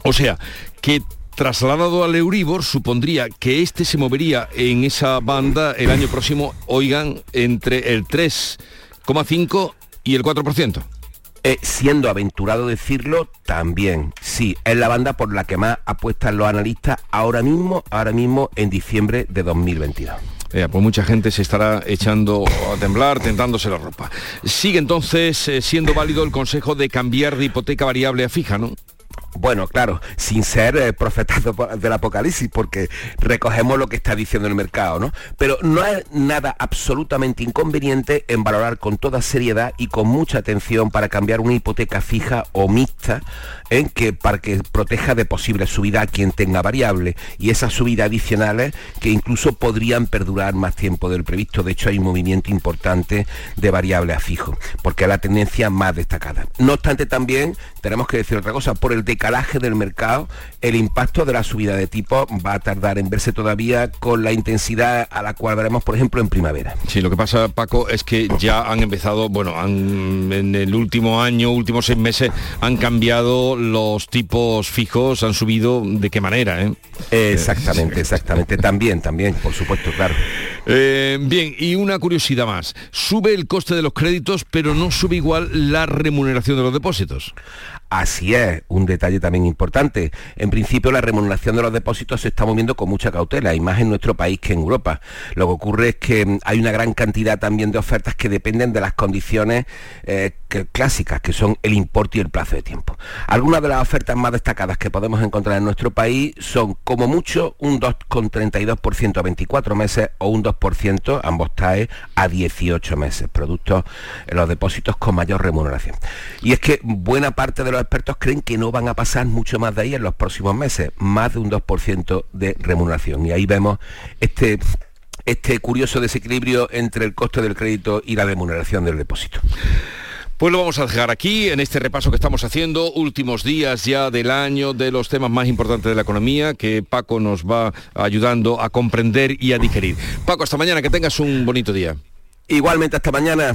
O sea, que trasladado al Euribor supondría que este se movería en esa banda el año próximo, oigan, entre el 3,5 y el 4%. Eh, siendo aventurado decirlo, también, sí, es la banda por la que más apuestan los analistas ahora mismo, ahora mismo en diciembre de 2022. Eh, pues mucha gente se estará echando a temblar, tentándose la ropa. Sigue entonces eh, siendo válido el consejo de cambiar de hipoteca variable a fija, ¿no? Bueno, claro, sin ser eh, profetas de- del apocalipsis, porque recogemos lo que está diciendo el mercado, ¿no? Pero no es nada absolutamente inconveniente en valorar con toda seriedad y con mucha atención para cambiar una hipoteca fija o mixta en que para que proteja de posible subida a quien tenga variable y esas subidas adicionales que incluso podrían perdurar más tiempo del previsto. De hecho, hay un movimiento importante de variable a fijo, porque es la tendencia más destacada. No obstante, también tenemos que decir otra cosa, por el decalaje del mercado, el impacto de la subida de tipo va a tardar en verse todavía con la intensidad a la cual veremos, por ejemplo, en primavera. Sí, lo que pasa, Paco, es que ya han empezado, bueno, han, en el último año, últimos seis meses, han cambiado los tipos fijos, han subido de qué manera, ¿eh? Exactamente, exactamente. También, también, por supuesto, claro. Eh, bien, y una curiosidad más. Sube el coste de los créditos, pero no sube igual la remuneración de los depósitos. Así es, un detalle también importante. En principio la remuneración de los depósitos se está moviendo con mucha cautela, y más en nuestro país que en Europa. Lo que ocurre es que mm, hay una gran cantidad también de ofertas que dependen de las condiciones eh, clásicas, que son el importe y el plazo de tiempo. Algunas de las ofertas más destacadas que podemos encontrar en nuestro país son como mucho un 2,32% a 24 meses o un 2%, ambos TAE, a 18 meses, productos en los depósitos con mayor remuneración. Y es que buena parte de los expertos creen que no van a pasar mucho más de ahí en los próximos meses, más de un 2% de remuneración. Y ahí vemos este este curioso desequilibrio entre el coste del crédito y la remuneración del depósito. Pues lo vamos a dejar aquí en este repaso que estamos haciendo, últimos días ya del año, de los temas más importantes de la economía, que Paco nos va ayudando a comprender y a digerir. Paco, hasta mañana, que tengas un bonito día. Igualmente, hasta mañana.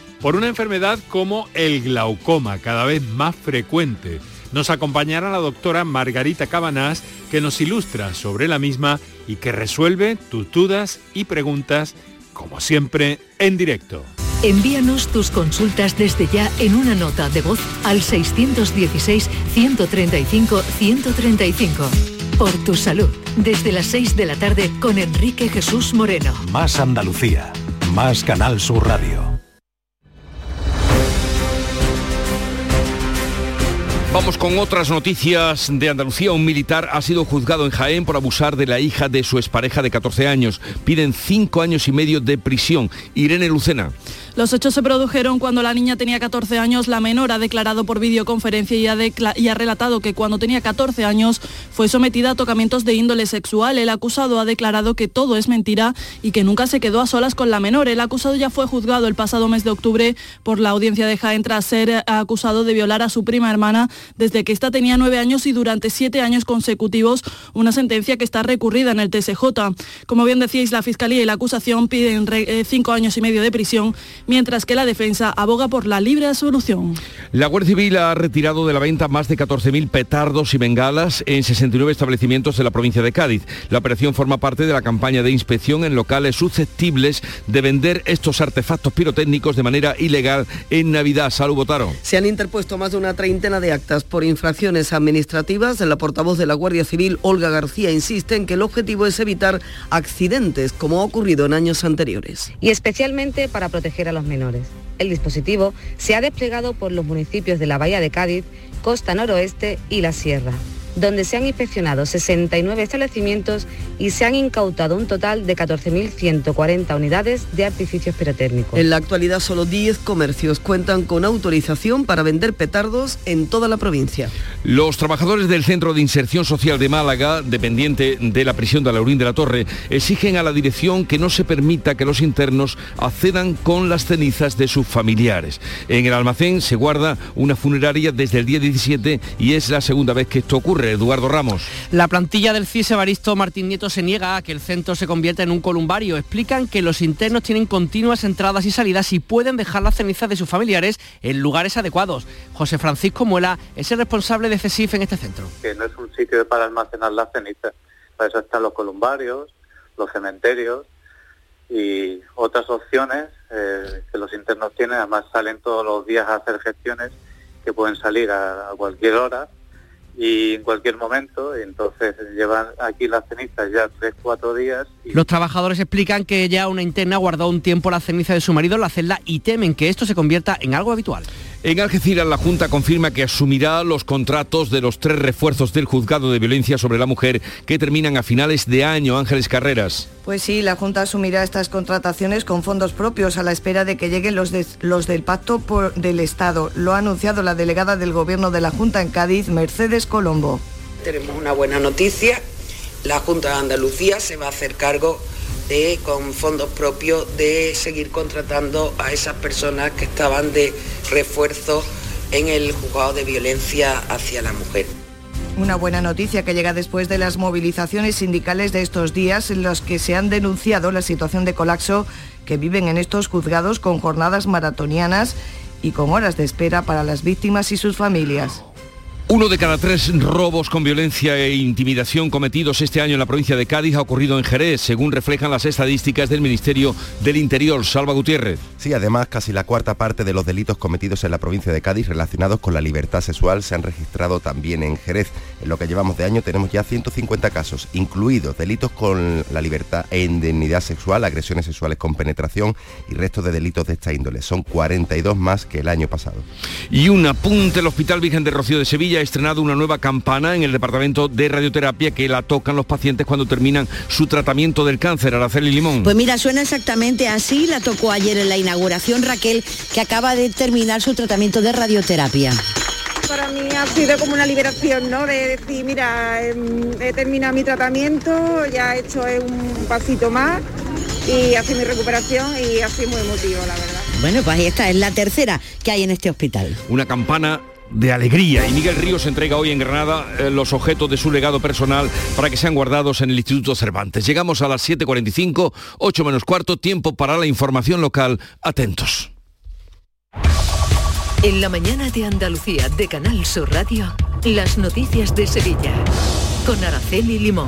por una enfermedad como el glaucoma, cada vez más frecuente. Nos acompañará la doctora Margarita Cabanás, que nos ilustra sobre la misma y que resuelve tus dudas y preguntas, como siempre, en directo. Envíanos tus consultas desde ya en una nota de voz al 616-135-135. Por tu salud, desde las 6 de la tarde con Enrique Jesús Moreno. Más Andalucía, más Canal Sur Radio. Vamos con otras noticias de Andalucía. Un militar ha sido juzgado en Jaén por abusar de la hija de su expareja de 14 años. Piden cinco años y medio de prisión. Irene Lucena. Los hechos se produjeron cuando la niña tenía 14 años. La menor ha declarado por videoconferencia y ha, relatado que cuando tenía 14 años fue sometida a tocamientos de índole sexual. El acusado ha declarado que todo es mentira y que nunca se quedó a solas con la menor. El acusado ya fue juzgado el pasado mes de octubre por la audiencia de Jaén tras ser acusado de violar a su prima hermana desde que ésta tenía nueve años y durante siete años consecutivos, una sentencia que está recurrida en el TSJ. Como bien decíais, la Fiscalía y la acusación piden eh, cinco años y medio de prisión mientras que la defensa aboga por la libre absolución. La Guardia Civil ha retirado de la venta más de 14.000 petardos y bengalas en 69 establecimientos de la provincia de Cádiz. La operación forma parte de la campaña de inspección en locales susceptibles de vender estos artefactos pirotécnicos de manera ilegal en Navidad. Salud, Botaro. Se han interpuesto más de una treintena de actas por infracciones administrativas. La portavoz de la Guardia Civil, Olga García, insiste en que el objetivo es evitar accidentes como ha ocurrido en años anteriores. Y especialmente para proteger a los menores. El dispositivo se ha desplegado por los municipios de la Bahía de Cádiz, Costa Noroeste y La Sierra donde se han inspeccionado 69 establecimientos y se han incautado un total de 14.140 unidades de artificios pirotécnicos. En la actualidad solo 10 comercios cuentan con autorización para vender petardos en toda la provincia. Los trabajadores del Centro de Inserción Social de Málaga, dependiente de la prisión de Laurín de la Torre, exigen a la dirección que no se permita que los internos accedan con las cenizas de sus familiares. En el almacén se guarda una funeraria desde el día 17 y es la segunda vez que esto ocurre. Eduardo Ramos? La plantilla del CIS Evaristo Martín Nieto se niega a que el centro se convierta en un columbario. Explican que los internos tienen continuas entradas y salidas y pueden dejar las cenizas de sus familiares en lugares adecuados. José Francisco Muela es el responsable de CESIF en este centro. Que no es un sitio para almacenar las cenizas. Para eso están los columbarios, los cementerios y otras opciones eh, que los internos tienen. Además salen todos los días a hacer gestiones que pueden salir a cualquier hora y en cualquier momento, entonces llevan aquí las cenizas ya tres, cuatro días. Los trabajadores explican que ya una interna guardó un tiempo la ceniza de su marido en la celda y temen que esto se convierta en algo habitual. En Algeciras la Junta confirma que asumirá los contratos de los tres refuerzos del juzgado de violencia sobre la mujer que terminan a finales de año. Ángeles Carreras. Pues sí, la Junta asumirá estas contrataciones con fondos propios a la espera de que lleguen los, los del Pacto por, del Estado. Lo ha anunciado la delegada del Gobierno de la Junta en Cádiz, Mercedes Colombo. Tenemos una buena noticia. La Junta de Andalucía se va a hacer cargo con fondos propios, de seguir contratando a esas personas que estaban de refuerzo en el juzgado de violencia hacia la mujer. Una buena noticia que llega después de las movilizaciones sindicales de estos días en los que se han denunciado la situación de colapso que viven en estos juzgados con jornadas maratonianas y con horas de espera para las víctimas y sus familias. Uno de cada tres robos con violencia e intimidación cometidos este año en la provincia de Cádiz ha ocurrido en Jerez, según reflejan las estadísticas del Ministerio del Interior. Salva Gutiérrez. Sí, además, casi la cuarta parte de los delitos cometidos en la provincia de Cádiz relacionados con la libertad sexual se han registrado también en Jerez. En lo que llevamos de año tenemos ya 150 casos, incluidos delitos con la libertad e indemnidad sexual, agresiones sexuales con penetración y restos de delitos de esta índole. Son 42 más que el año pasado. Y un apunte, el Hospital Virgen de Rocío de Sevilla ha estrenado una nueva campana en el departamento de radioterapia que la tocan los pacientes cuando terminan su tratamiento del cáncer. Araceli Limón. Pues mira, suena exactamente así. La tocó ayer en la inauguración Raquel, que acaba de terminar su tratamiento de radioterapia para mí ha sido como una liberación, ¿no? De decir, mira, em, he terminado mi tratamiento, ya he hecho un pasito más y así mi recuperación y así muy emotivo, la verdad. Bueno, pues ahí está, es la tercera que hay en este hospital. Una campana de alegría. Y Miguel Ríos entrega hoy en Granada eh, los objetos de su legado personal para que sean guardados en el Instituto Cervantes. Llegamos a las 7.45, 8 menos cuarto, tiempo para la información local. Atentos. En la mañana de Andalucía de Canal Sur Radio, las noticias de Sevilla. Con Araceli Limón.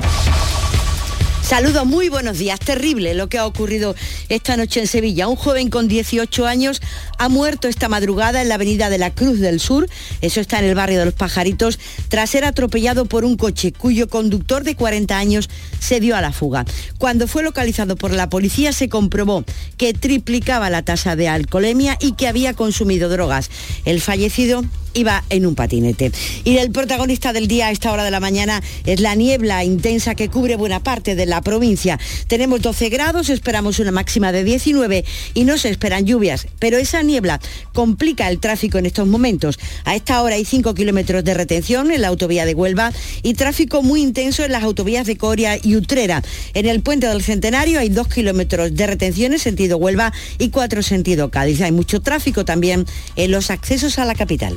Saludos, muy buenos días. Terrible lo que ha ocurrido esta noche en Sevilla. Un joven con 18 años ha muerto esta madrugada en la avenida de la Cruz del Sur, eso está en el barrio de los Pajaritos, tras ser atropellado por un coche cuyo conductor de 40 años se dio a la fuga. Cuando fue localizado por la policía se comprobó que triplicaba la tasa de alcoholemia y que había consumido drogas. El fallecido iba en un patinete. Y el protagonista del día a esta hora de la mañana es la niebla intensa que cubre buena parte de la provincia. Tenemos 12 grados, esperamos una máxima de 19 y no se esperan lluvias, pero esa niebla complica el tráfico en estos momentos. A esta hora hay 5 kilómetros de retención en la autovía de Huelva y tráfico muy intenso en las autovías de Coria y Utrera. En el puente del Centenario hay 2 kilómetros de retención en sentido Huelva y 4 sentido Cádiz. Hay mucho tráfico también en los accesos a la capital.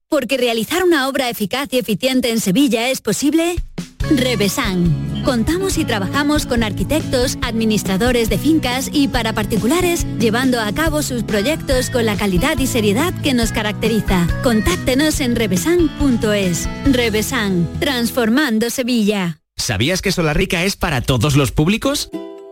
Porque realizar una obra eficaz y eficiente en Sevilla es posible. Revesan. Contamos y trabajamos con arquitectos, administradores de fincas y para particulares, llevando a cabo sus proyectos con la calidad y seriedad que nos caracteriza. Contáctenos en revesan.es. Revesan, transformando Sevilla. ¿Sabías que Solarrica es para todos los públicos?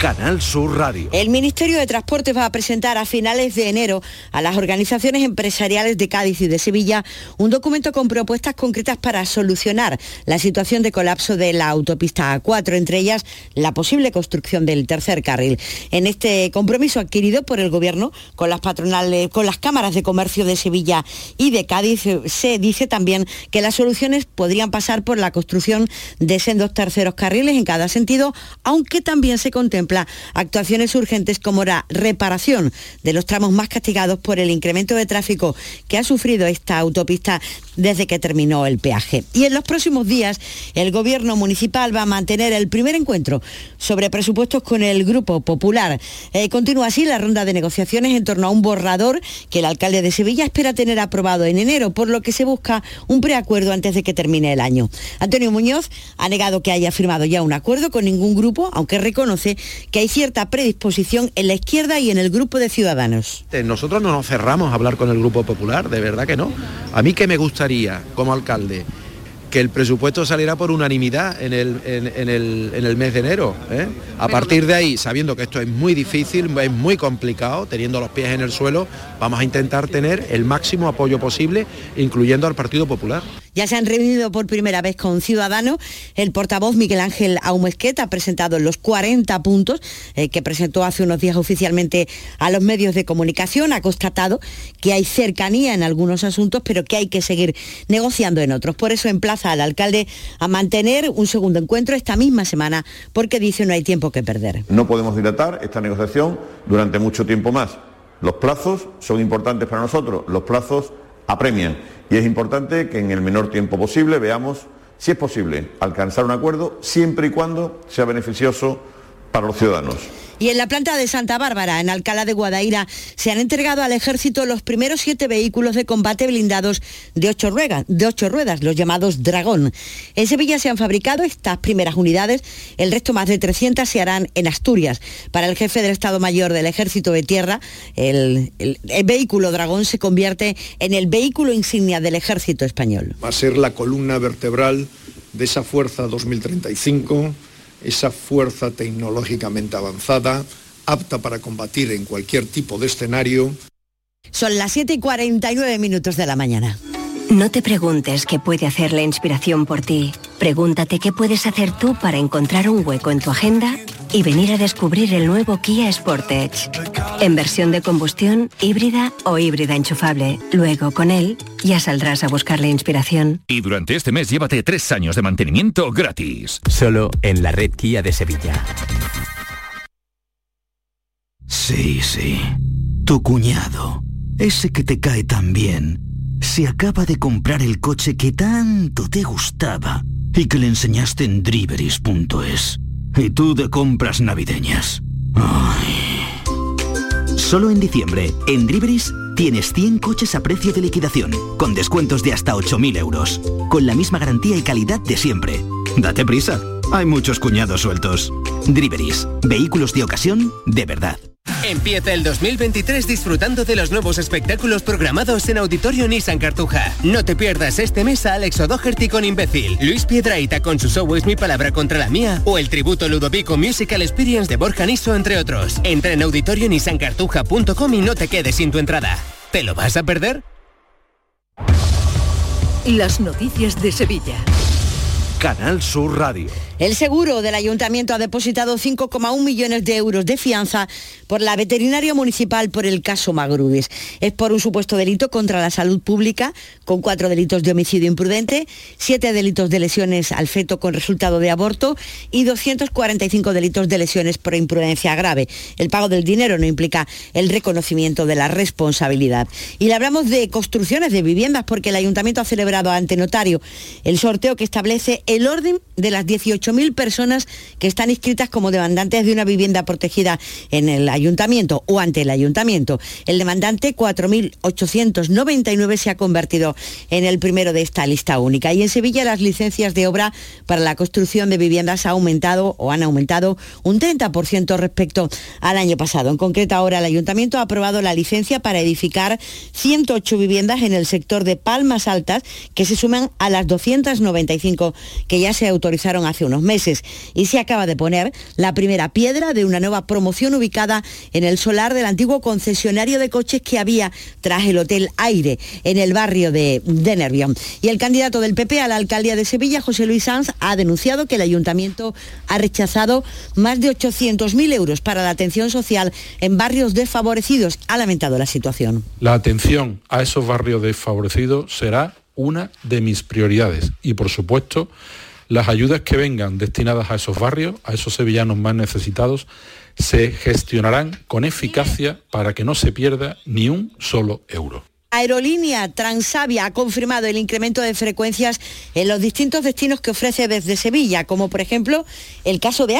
Canal Sur Radio. El Ministerio de Transportes va a presentar a finales de enero a las organizaciones empresariales de Cádiz y de Sevilla un documento con propuestas concretas para solucionar la situación de colapso de la autopista A4, entre ellas la posible construcción del tercer carril. En este compromiso adquirido por el Gobierno con las patronales, con las cámaras de comercio de Sevilla y de Cádiz, se dice también que las soluciones podrían pasar por la construcción de sendos terceros carriles en cada sentido, aunque también se contempla actuaciones urgentes como la reparación de los tramos más castigados por el incremento de tráfico que ha sufrido esta autopista desde que terminó el peaje. Y en los próximos días el gobierno municipal va a mantener el primer encuentro sobre presupuestos con el Grupo Popular. Eh, continúa así la ronda de negociaciones en torno a un borrador que el alcalde de Sevilla espera tener aprobado en enero, por lo que se busca un preacuerdo antes de que termine el año. Antonio Muñoz ha negado que haya firmado ya un acuerdo con ningún grupo, aunque reconoce que hay cierta predisposición en la izquierda y en el grupo de Ciudadanos. Eh, nosotros no nos cerramos a hablar con el Grupo Popular, de verdad que no. A mí que me gustaría, como alcalde, que el presupuesto saliera por unanimidad en el, en, el, mes de enero. ¿eh? A partir de ahí, sabiendo que esto es muy difícil, es muy complicado, teniendo los pies en el suelo, vamos a intentar tener el máximo apoyo posible, incluyendo al Partido Popular. Ya se han reunido por primera vez con Ciudadanos. El portavoz Miguel Ángel Aumesquet ha presentado los 40 puntos eh, que presentó hace unos días oficialmente a los medios de comunicación. Ha constatado que hay cercanía en algunos asuntos, pero que hay que seguir negociando en otros. Por eso emplaza al alcalde a mantener un segundo encuentro esta misma semana, porque dice no hay tiempo que perder. No podemos dilatar esta negociación durante mucho tiempo más. Los plazos son importantes para nosotros, los plazos apremian y es importante que en el menor tiempo posible veamos si es posible alcanzar un acuerdo siempre y cuando sea beneficioso para los ciudadanos. Y en la planta de Santa Bárbara, en Alcalá de Guadaira, se han entregado al ejército los primeros siete vehículos de combate blindados de ocho, ruedas, de ocho ruedas, los llamados Dragón. En Sevilla se han fabricado estas primeras unidades, el resto más de 300 se harán en Asturias. Para el jefe del Estado Mayor del Ejército de Tierra, el, el vehículo Dragón se convierte en el vehículo insignia del Ejército español. Va a ser la columna vertebral de esa fuerza 2035 esa fuerza tecnológicamente avanzada, apta para combatir en cualquier tipo de escenario. Son las 7 y 49 minutos de la mañana. No te preguntes qué puede hacer la inspiración por ti. Pregúntate qué puedes hacer tú para encontrar un hueco en tu agenda y venir a descubrir el nuevo Kia Sportage. En versión de combustión, híbrida o híbrida enchufable. Luego, con él, ya saldrás a buscar la inspiración. Y durante este mes llévate tres años de mantenimiento gratis. Solo en la red Kia de Sevilla. Sí, sí. Tu cuñado. Ese que te cae tan bien se acaba de comprar el coche que tanto te gustaba y que le enseñaste en driveris.es. Y tú de compras navideñas. Solo en diciembre, en Driveris, tienes 100 coches a precio de liquidación, con descuentos de hasta 8.000 euros, con la misma garantía y calidad de siempre. Date prisa, hay muchos cuñados sueltos. Driveris, vehículos de ocasión de verdad. Empieza el 2023 disfrutando de los nuevos espectáculos programados en Auditorio Nissan Cartuja. No te pierdas este mes a Alex O'Doherty con Imbécil, Luis Piedraita con su show Es mi palabra contra la mía o el tributo Ludovico Musical Experience de Borja Niso, entre otros. Entra en auditorionissancartuja.com y no te quedes sin tu entrada. ¿Te lo vas a perder? Las noticias de Sevilla. Canal Sur Radio. El seguro del ayuntamiento ha depositado 5,1 millones de euros de fianza por la veterinaria municipal por el caso Magrubis. Es por un supuesto delito contra la salud pública, con cuatro delitos de homicidio imprudente, siete delitos de lesiones al feto con resultado de aborto y 245 delitos de lesiones por imprudencia grave. El pago del dinero no implica el reconocimiento de la responsabilidad. Y le hablamos de construcciones de viviendas porque el ayuntamiento ha celebrado ante notario el sorteo que establece el orden de las 18.000 personas que están inscritas como demandantes de una vivienda protegida en el ayuntamiento o ante el ayuntamiento. El demandante 4.899 se ha convertido en el primero de esta lista única. Y en Sevilla las licencias de obra para la construcción de viviendas ha aumentado o han aumentado un 30% respecto al año pasado. En concreto ahora el ayuntamiento ha aprobado la licencia para edificar 108 viviendas en el sector de Palmas Altas que se suman a las 295 que ya se autorizaron hace unos meses. Y se acaba de poner la primera piedra de una nueva promoción ubicada en el solar del antiguo concesionario de coches que había tras el Hotel Aire en el barrio de, de Nervión. Y el candidato del PP a la alcaldía de Sevilla, José Luis Sanz, ha denunciado que el ayuntamiento ha rechazado más de 800.000 euros para la atención social en barrios desfavorecidos. Ha lamentado la situación. La atención a esos barrios desfavorecidos será una de mis prioridades y por supuesto las ayudas que vengan destinadas a esos barrios, a esos sevillanos más necesitados, se gestionarán con eficacia para que no se pierda ni un solo euro. Aerolínea Transavia ha confirmado el incremento de frecuencias en los distintos destinos que ofrece desde Sevilla, como por ejemplo el caso de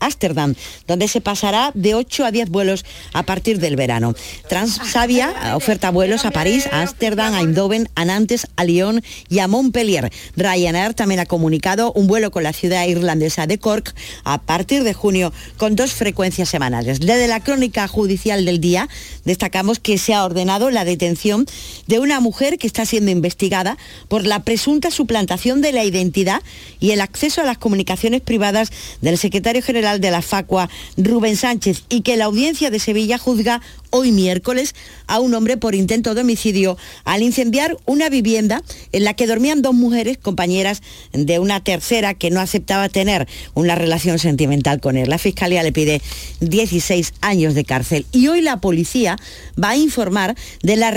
Ámsterdam, donde se pasará de 8 a 10 vuelos a partir del verano. Transavia oferta vuelos a París, a Ámsterdam, a Eindhoven, a Nantes, a Lyon y a Montpellier. Ryanair también ha comunicado un vuelo con la ciudad irlandesa de Cork a partir de junio con dos frecuencias semanales. Desde la crónica judicial del día destacamos que se ha ordenado la detención de una mujer que está siendo investigada por la presunta suplantación de la identidad y el acceso a las comunicaciones privadas del secretario general de la FACUA, Rubén Sánchez, y que la audiencia de Sevilla juzga hoy miércoles a un hombre por intento de homicidio al incendiar una vivienda en la que dormían dos mujeres compañeras de una tercera que no aceptaba tener una relación sentimental con él. La fiscalía le pide 16 años de cárcel y hoy la policía va a informar de las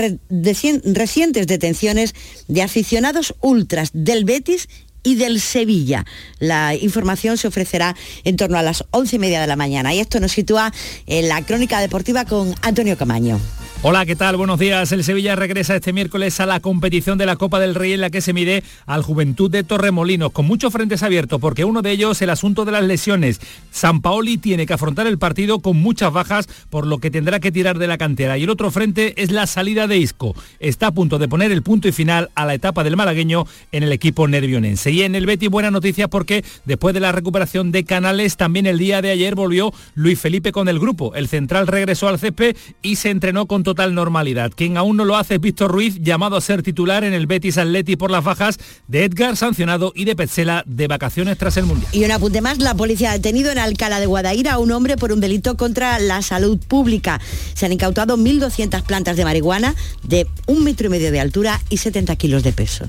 recientes detenciones de aficionados ultras del Betis y del Sevilla. La información se ofrecerá en torno a las once y media de la mañana y esto nos sitúa en la crónica deportiva con Antonio Camaño. Hola, ¿qué tal? Buenos días. El Sevilla regresa este miércoles a la competición de la Copa del Rey en la que se mide al Juventud de Torremolinos, con muchos frentes abiertos, porque uno de ellos el asunto de las lesiones. San Paoli tiene que afrontar el partido con muchas bajas, por lo que tendrá que tirar de la cantera. Y el otro frente es la salida de Isco. Está a punto de poner el punto y final a la etapa del malagueño en el equipo nervionense. Y en el Betty buena noticia porque después de la recuperación de Canales, también el día de ayer volvió Luis Felipe con el grupo. El central regresó al césped y se entrenó con total normalidad. Quien aún no lo hace es Víctor Ruiz, llamado a ser titular en el Betis Atleti por las bajas de Edgar sancionado y de Petzela de vacaciones tras el Mundial. Y un apunte más, la policía ha detenido en Alcalá de Guadaira a un hombre por un delito contra la salud pública. Se han incautado 1.200 plantas de marihuana de un metro y medio de altura y 70 kilos de peso.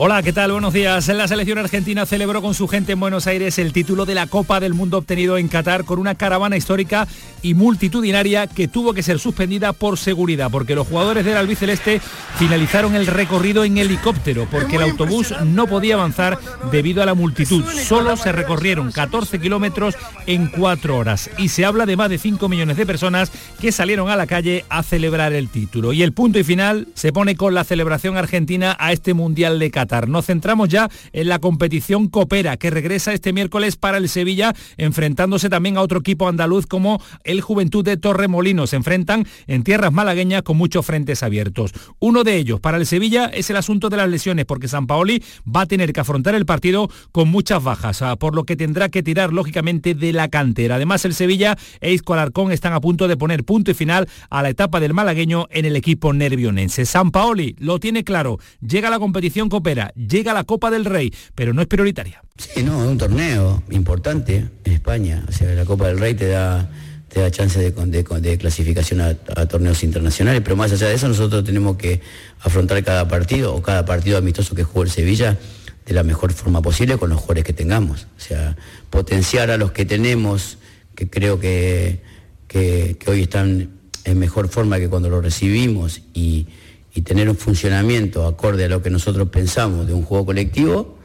Hola, ¿qué tal? Buenos días. La selección argentina celebró con su gente en Buenos Aires el título de la Copa del Mundo obtenido en Qatar con una caravana histórica y multitudinaria que tuvo que ser suspendida por seguridad, porque los jugadores del albiceleste finalizaron el recorrido en helicóptero, porque el autobús no podía avanzar debido a la multitud. Solo se recorrieron 14 kilómetros en cuatro horas y se habla de más de 5 millones de personas que salieron a la calle a celebrar el título. Y el punto y final se pone con la celebración argentina a este Mundial de Qatar. Nos centramos ya en la competición Copera, que regresa este miércoles para el Sevilla, enfrentándose también a otro equipo andaluz como el Juventud de Torremolinos. Se enfrentan en tierras malagueñas con muchos frentes abiertos. Uno de ellos para el Sevilla es el asunto de las lesiones, porque San Paoli va a tener que afrontar el partido con muchas bajas, ah, por lo que tendrá que tirar lógicamente de la cantera. Además, el Sevilla e Isco Alarcón están a punto de poner punto y final a la etapa del malagueño en el equipo nervionense. San Paoli lo tiene claro, llega la competición Copera llega la Copa del Rey, pero no es prioritaria. Sí, no, es un torneo importante en España. O sea, la Copa del Rey te da te da chance de, clasificación a, torneos internacionales, pero más allá de eso nosotros tenemos que afrontar cada partido o cada partido amistoso que juegue el Sevilla de la mejor forma posible con los jugadores que tengamos. O sea, potenciar a los que tenemos, que creo que, que hoy están en mejor forma que cuando los recibimos y, y tener un funcionamiento acorde a lo que nosotros pensamos de un juego colectivo,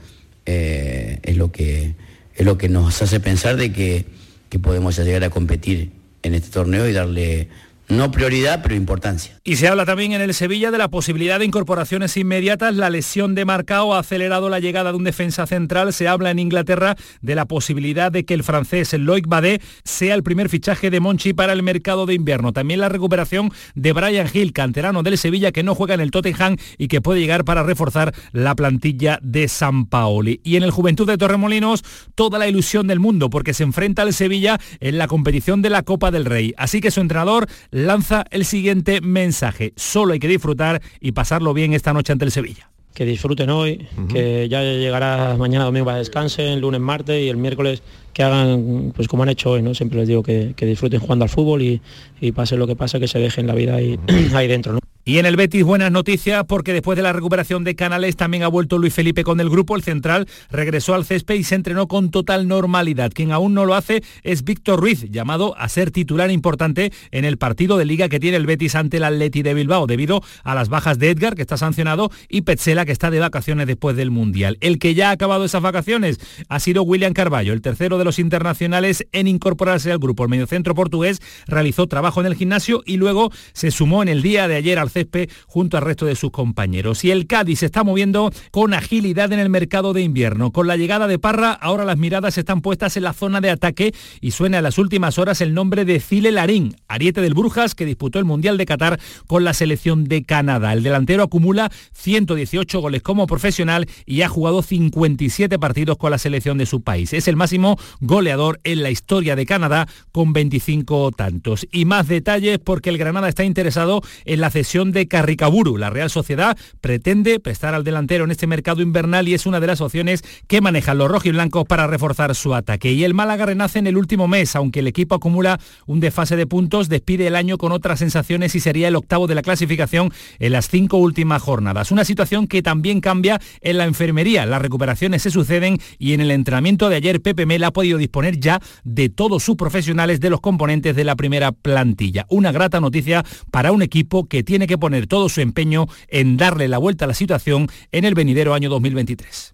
eh, es, lo que, es lo que nos hace pensar de que, que podemos llegar a competir en este torneo y darle no prioridad, pero importancia. Y se habla también en el Sevilla de la posibilidad de incorporaciones inmediatas. La lesión de Marcao ha acelerado la llegada de un defensa central. Se habla en Inglaterra de la posibilidad de que el francés Loic Badé sea el primer fichaje de Monchi para el mercado de invierno. También la recuperación de Brian Hill, canterano del Sevilla, que no juega en el Tottenham y que puede llegar para reforzar la plantilla de San Paoli. Y en el Juventud de Torremolinos, toda la ilusión del mundo, porque se enfrenta al Sevilla en la competición de la Copa del Rey. Así que su entrenador lanza el siguiente mensaje. Solo hay que disfrutar y pasarlo bien esta noche ante el Sevilla. que disfruten hoy, que ya llegará mañana domingo para descansen, lunes, martes y el miércoles que hagan pues como han hecho hoy, ¿no? Siempre les digo que, disfruten jugando al fútbol y, y, pase lo que pase, que se dejen la vida ahí, ahí dentro. Y en el Betis buenas noticias porque después de la recuperación de Canales también ha vuelto Luis Felipe con el grupo. El central regresó al césped y se entrenó con total normalidad. Quien aún no lo hace es Víctor Ruiz, llamado a ser titular importante en el partido de liga que tiene el Betis ante el Atleti de Bilbao debido a las bajas de Edgar que está sancionado y Petzela que está de vacaciones después del Mundial. El que ya ha acabado esas vacaciones ha sido William Carballo, el tercero de los internacionales en incorporarse al grupo. El mediocentro portugués realizó trabajo en el gimnasio y luego se sumó en el día de ayer al césped junto al resto de sus compañeros. Y el Cádiz se está moviendo con agilidad en el mercado de invierno. Con la llegada de Parra, ahora las miradas están puestas en la zona de ataque y suena en las últimas horas el nombre de Cile Larín, ariete del Brujas, que disputó el Mundial de Qatar con la selección de Canadá. El delantero acumula 118 goles como profesional y ha jugado 57 partidos con la selección de su país. Es el máximo goleador en la historia de Canadá con 25 tantos. Y más detalles porque el Granada está interesado en la cesión de Carricaburu. La Real Sociedad pretende prestar al delantero en este mercado invernal y es una de las opciones que manejan los rojiblancos para reforzar su ataque. Y el Málaga renace en el último mes, aunque el equipo acumula un desfase de puntos, despide el año con otras sensaciones y sería el octavo de la clasificación en las cinco últimas jornadas. Una situación que también cambia en la enfermería. Las recuperaciones se suceden y en el entrenamiento de ayer Pepe Mel ha podido disponer ya de todos sus profesionales de los componentes de la primera plantilla. Una grata noticia para un equipo que tiene que poner todo su empeño en darle la vuelta a la situación en el venidero año 2023.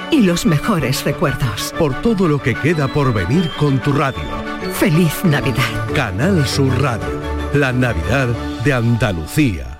y los mejores recuerdos. Por todo lo que queda por venir con tu radio. Feliz Navidad. Canal Sur Radio. La Navidad de Andalucía.